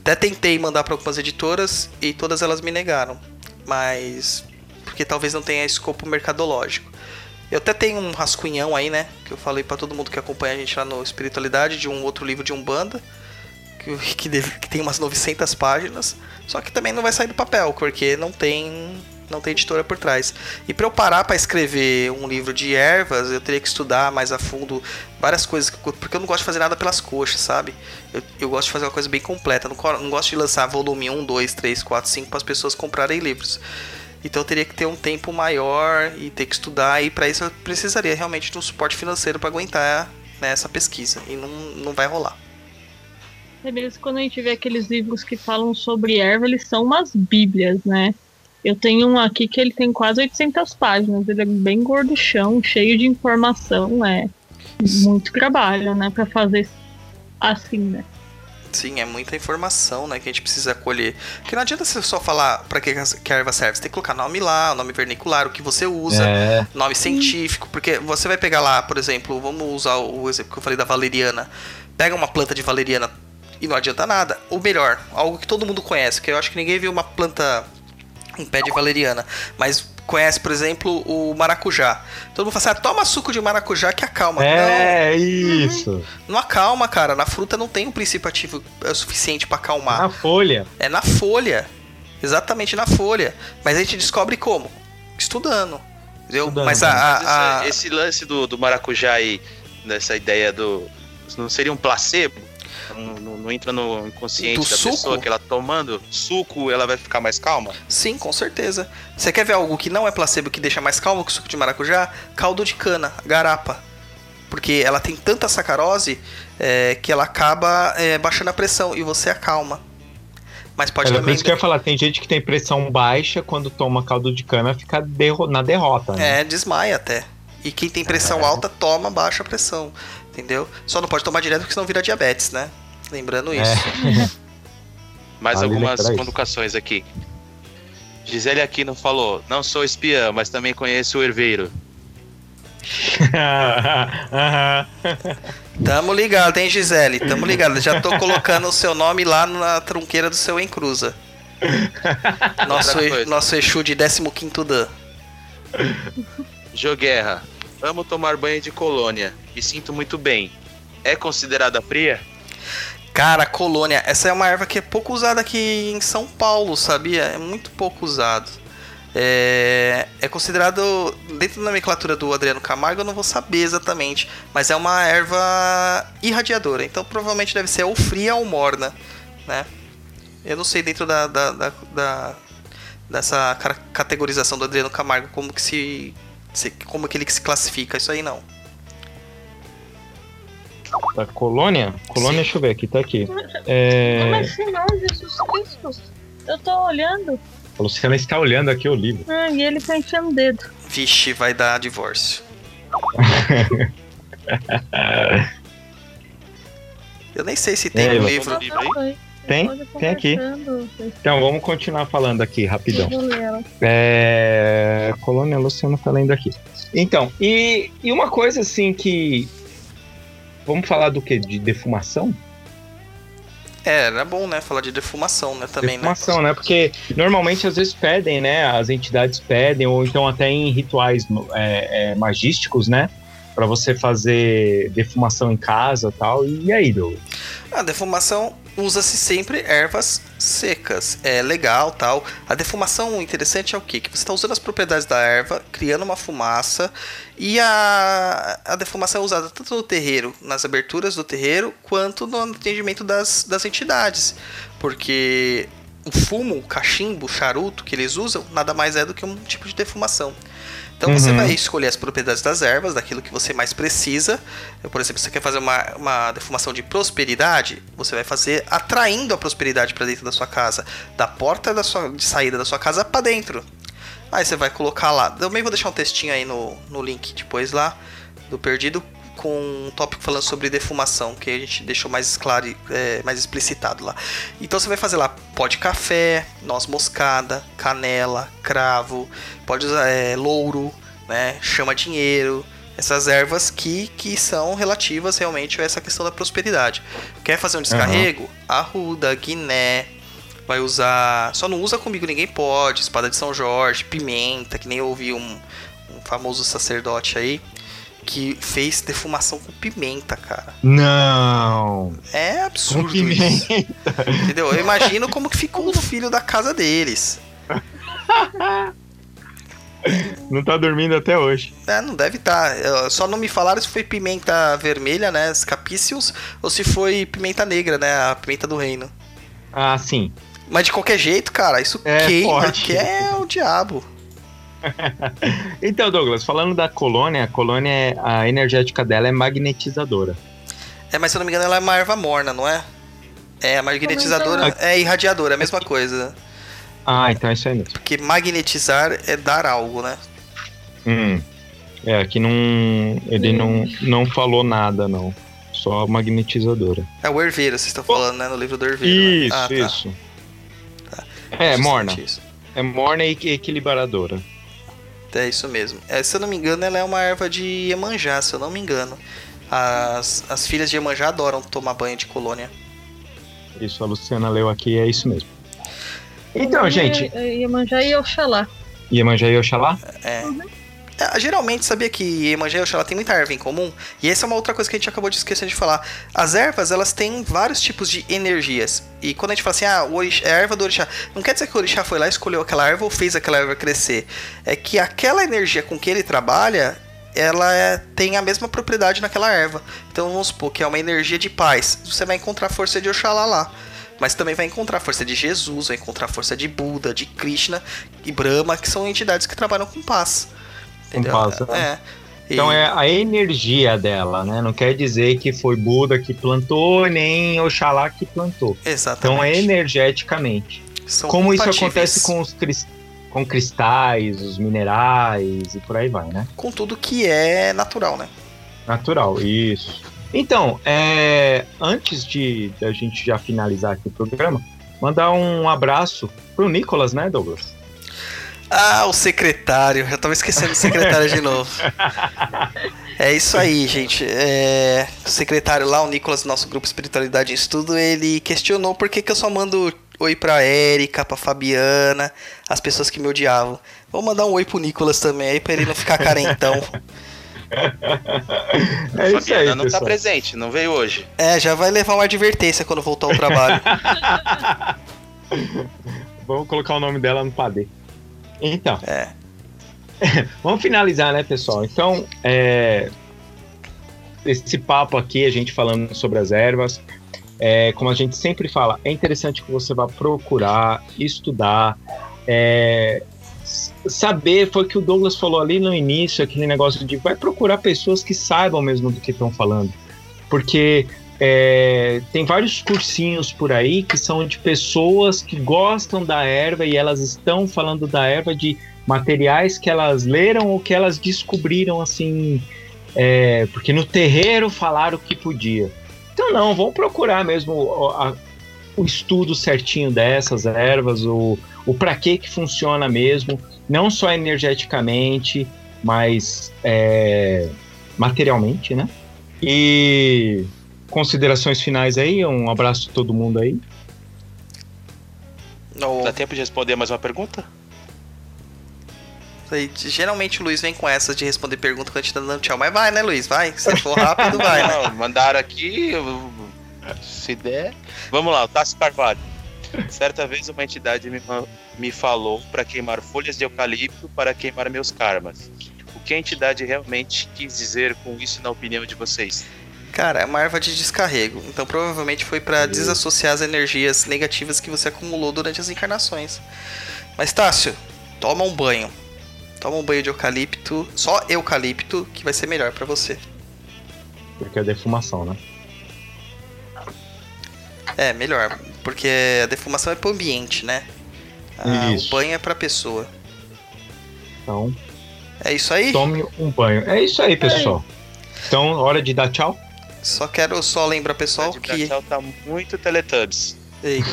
Até tentei mandar para algumas editoras e todas elas me negaram. Mas porque talvez não tenha escopo mercadológico. Eu até tenho um rascunhão aí, né? Que eu falei para todo mundo que acompanha a gente lá no Espiritualidade, de um outro livro de Umbanda, que, que, deve, que tem umas 900 páginas. Só que também não vai sair do papel, porque não tem não tem editora por trás. E para eu parar para escrever um livro de ervas, eu teria que estudar mais a fundo várias coisas, porque eu não gosto de fazer nada pelas coxas, sabe? Eu, eu gosto de fazer uma coisa bem completa. Não, não gosto de lançar volume 1, 2, 3, 4, 5 para as pessoas comprarem livros. Então eu teria que ter um tempo maior e ter que estudar, e para isso eu precisaria realmente de um suporte financeiro para aguentar né, essa pesquisa. E não, não vai rolar. É mesmo quando a gente vê aqueles livros que falam sobre erva, eles são umas bíblias, né? Eu tenho um aqui que ele tem quase 800 páginas, ele é bem gorduchão, cheio de informação, é muito trabalho, né, para fazer assim, né? Sim, é muita informação, né, que a gente precisa colher. Porque não adianta você só falar para que, que a erva serve, você tem que colocar nome lá, o nome vernicular, o que você usa, é. nome científico, porque você vai pegar lá, por exemplo, vamos usar o exemplo que eu falei da valeriana. Pega uma planta de valeriana e não adianta nada. Ou melhor, algo que todo mundo conhece, que eu acho que ninguém viu uma planta, um pé de valeriana, mas conhece, por exemplo, o maracujá. Todo mundo fala assim, ah, toma suco de maracujá que acalma. É, não, isso. Não acalma, cara. Na fruta não tem um princípio ativo é suficiente para acalmar. Na folha. É na folha. Exatamente na folha. Mas a gente descobre como? Estudando. Entendeu? Estudando. Mas a, a, a... Esse, lance do, do maracujá aí, nessa ideia do. Não seria um placebo? Não, não, entra no inconsciente Do da suco? pessoa que ela tomando suco, ela vai ficar mais calma? Sim, com certeza. Você quer ver algo que não é placebo que deixa mais calmo que o suco de maracujá? Caldo de cana, garapa. Porque ela tem tanta sacarose é, que ela acaba é, baixando a pressão e você acalma. Mas pode Era por também. isso que eu ia falar, tem gente que tem pressão baixa, quando toma caldo de cana, fica derro na derrota. Né? É, desmaia até. E quem tem pressão É. alta toma baixa pressão. Entendeu? Só não pode tomar direto porque senão vira diabetes, né? Lembrando isso. É. Mais Vale algumas isso. convocações aqui. Gisele Aquino falou: Não sou espiã, mas também conheço o herveiro. Tamo ligado, hein, Gisele? Tamo ligado. Já tô colocando o seu nome lá na trunqueira do seu Encruza. Nosso, e- nosso Exu de 15 Dan. Joguerra. Amo tomar banho de colônia e sinto muito bem. É considerada fria? Cara, colônia, essa é uma erva que é pouco usada aqui em São Paulo, sabia? É muito pouco usado. É, é considerado, dentro da nomenclatura do Adriano Camargo, eu não vou saber exatamente, mas é uma erva irradiadora, então provavelmente deve ser ou fria ou morna, né? Eu não sei dentro da, da, da- da- dessa categorização do Adriano Camargo como que se- como que ele se classifica isso aí não. Da colônia? Colônia, Sim. deixa eu ver aqui, tá aqui. Como É... assim não, Jesus Cristo? Eu tô olhando. A Luciana está olhando aqui o livro. Ah, e ele tá enchendo o dedo. Vixe, vai dar divórcio. Eu nem sei se tem É, um livro. aí? Tem? Tem aqui. Então, vamos continuar falando aqui, rapidão. É... Colônia Luciana tá lendo aqui. Então, e, e uma coisa assim que. Vamos falar do que? De defumação? É, era bom, né? Falar de defumação, né? Também, defumação, né? Porque normalmente às vezes pedem, né? As entidades pedem, ou então até em rituais é, é, magísticos, né? para você fazer defumação em casa tal. E aí, Douglas? A defumação usa-se sempre ervas secas. É legal, tal. A defumação interessante é o quê? Que você está usando as propriedades da erva, criando uma fumaça, e a, a defumação é usada tanto no terreiro, nas aberturas do terreiro, quanto no atendimento das, das entidades. Porque o fumo, o cachimbo, o charuto que eles usam, nada mais é do que um tipo de defumação. Então você Uhum. vai escolher as propriedades das ervas, daquilo que você mais precisa. Por exemplo, você quer fazer uma, uma defumação de prosperidade, você vai fazer atraindo a prosperidade para dentro da sua casa, da porta da sua, de saída da sua casa para dentro. Aí você vai colocar lá. Também vou deixar um textinho aí no, no link depois lá do Perdido com um tópico falando sobre defumação, que a gente deixou mais claro, é, mais explicitado lá. Então você vai fazer lá pó de café, noz moscada, canela, cravo, pode usar é, louro, né, chama dinheiro, essas ervas que, que são relativas realmente a essa questão da prosperidade. Quer fazer um descarrego? Arruda, guiné, vai usar. Só não usa comigo, ninguém pode. Espada de São Jorge, pimenta, que nem eu ouvi um, um famoso sacerdote aí que fez defumação com pimenta, cara. Não! É Com absurdo isso. pimenta. Entendeu? Eu imagino como que ficou o filho da casa deles. Não tá dormindo até hoje. É, não deve estar. Só não me falaram se foi pimenta vermelha, né? Scapicius, ou se foi pimenta negra, né? A pimenta do reino. Ah, sim. Mas de qualquer jeito, cara, isso É queima, forte. que é o diabo. Então, Douglas, falando da colônia, a colônia, é- a energética dela é magnetizadora. É, mas se eu não me engano, ela é uma erva morna, não é? É, a magnetizadora é irradiadora, é a mesma coisa. Ah, então é isso aí mesmo. Porque magnetizar é dar algo, né? Hum. É, aqui não. Ele não, não falou nada, não. Só magnetizadora. É o herveiro, vocês estão falando, né? No livro do herveiro. né? Isso, Ah, tá. isso. É, Justamente morna. isso. É morna e equi- equilibradora. É isso mesmo. É, se eu não me engano, ela é uma erva de Iemanjá, se eu não me engano. As, as filhas de Iemanjá adoram tomar banho de colônia. Isso, a Luciana leu aqui, é isso mesmo. Então, gente, Iemanjá e Oxalá. Iemanjá e Oxalá? É, geralmente, sabia que Iemanjá e Oxalá tem muita erva em comum? E essa é uma outra coisa que a gente acabou de esquecer de falar. As ervas, elas têm vários tipos de energias. E quando a gente fala assim, ah, orixá, é a erva do orixá, não quer dizer que o orixá foi lá, escolheu aquela erva ou fez aquela erva crescer. É que aquela energia com que ele trabalha, ela é- tem a mesma propriedade naquela erva. Então vamos supor que é uma energia de paz. Você vai encontrar a força de Oxalá lá. Mas também vai encontrar a força de Jesus, vai encontrar a força de Buda, de Krishna e Brahma, que são entidades que trabalham com paz. Entendeu? paz, né? é. E- Então é a energia dela, né? Não quer dizer que foi Buda que plantou, nem Oxalá que plantou. Exatamente. Então é energeticamente. São Como isso acontece com os cris- com cristais, os minerais e por aí vai, né? com tudo que é natural, né? Natural, isso. Então, é, antes de a gente já finalizar aqui o programa, mandar um abraço pro Nicolas, né, Douglas? Ah, o secretário. Eu tava esquecendo do secretário de novo. É isso aí, gente. É, o secretário lá, o Nicolas, do nosso grupo Espiritualidade em Estudo, ele questionou por que, que eu só mando oi pra Érica, pra Fabiana, as pessoas que me odiavam. Vou mandar um oi pro Nicolas também aí, pra ele não ficar carentão. É isso aí, Fabiana não tá pessoal. presente, não veio hoje. É, já vai levar uma advertência quando voltar ao trabalho. Vamos colocar o nome dela no padê. Então. É. Vamos finalizar, né, pessoal? Então, é, esse papo aqui, a gente falando sobre as ervas, é, como a gente sempre fala, é interessante que você vá procurar, estudar, é, saber, foi o que o Douglas falou ali no início, aquele negócio de vai procurar pessoas que saibam mesmo do que estão falando. Porque é, tem vários cursinhos por aí que são de pessoas que gostam da erva e elas estão falando da erva de materiais que elas leram ou que elas descobriram assim, é, porque no terreiro falaram que podia. Então não, vamos procurar mesmo o, a- o estudo certinho dessas ervas, o, o para que que funciona mesmo, não só energeticamente, mas é, materialmente, né? E considerações finais aí, um abraço a todo mundo aí. No- Dá tempo de responder mais uma pergunta? Aí, geralmente o Luiz vem com essas de responder pergunta quando a gente tá dando tchau. Mas vai, né, Luiz? Vai. Se for rápido, vai, né? Não, mandaram aqui, se der. Vamos lá, o Tassi Carvalho. Certa vez uma entidade me, me falou para queimar folhas de eucalipto para queimar meus karmas. O que a entidade realmente quis dizer com isso, na opinião de vocês? Cara, é uma erva de descarrego. Então provavelmente foi pra desassociar as energias negativas que você acumulou durante as encarnações. Mas Tássio, toma um banho. Toma um banho de eucalipto, só eucalipto, que vai ser melhor pra você. Porque é defumação, né? É, melhor. Porque a defumação é pro ambiente, né? Ah, Isso. o banho é pra pessoa. Então, É isso aí? tome um banho. É isso aí, pessoal. Então, hora de dar tchau. Só quero só lembrar pessoal O que. Tchau tá muito Teletubbies. Eita.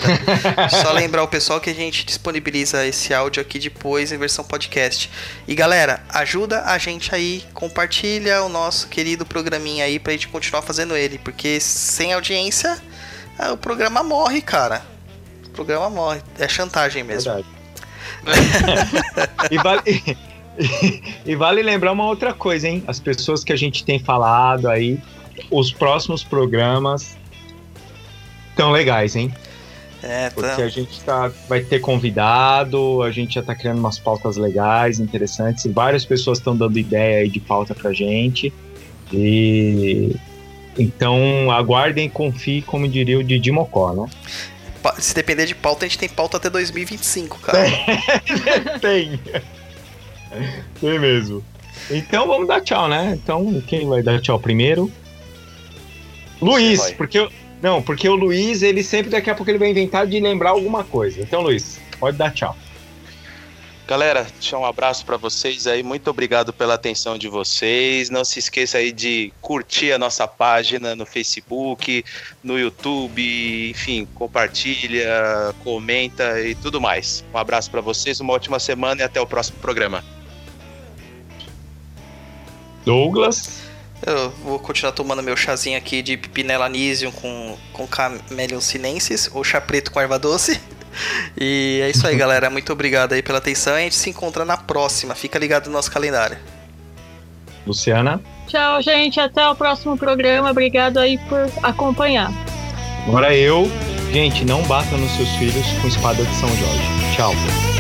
Só lembrar o pessoal que a gente disponibiliza esse áudio aqui depois em versão podcast. E galera, ajuda a gente aí, compartilha o nosso querido programinha aí pra gente continuar fazendo ele, porque sem audiência ah, o programa morre, cara. O programa morre. É chantagem mesmo. Verdade. e, vale, e vale lembrar uma outra coisa, hein? As pessoas que a gente tem falado aí, os próximos programas estão legais, hein? É, Porque tá. a gente tá, vai ter convidado, a gente já tá criando umas pautas legais, interessantes, várias pessoas estão dando ideia aí de pauta pra gente. E então aguardem e confiem, como diria o Didi Mocó, né? Se depender de pauta, a gente tem pauta até 2025, cara. Tem. Tem mesmo. Então vamos dar tchau, né? Então quem vai dar tchau primeiro? Luiz, porque eu- não, porque o Luiz, ele sempre daqui a pouco ele vai inventar de lembrar alguma coisa. Então, Luiz, pode dar tchau. Galera, deixa um abraço para vocês aí. Muito obrigado pela atenção de vocês. Não se esqueça aí de curtir a nossa página no Facebook, no YouTube, enfim, compartilha, comenta e tudo mais. Um abraço para vocês, uma ótima semana e até o próximo programa. Douglas. Eu vou continuar tomando meu chazinho aqui de Pipinella Anísio com, com Camellion sinensis, ou chá preto com erva doce. E é isso aí, galera. Muito obrigado aí pela atenção. A gente se encontra na próxima. Fica ligado no nosso calendário. Luciana. Tchau, gente. Até o próximo programa. Obrigado aí por acompanhar. Agora eu. Gente, não batam nos seus filhos com espada de São Jorge. Tchau.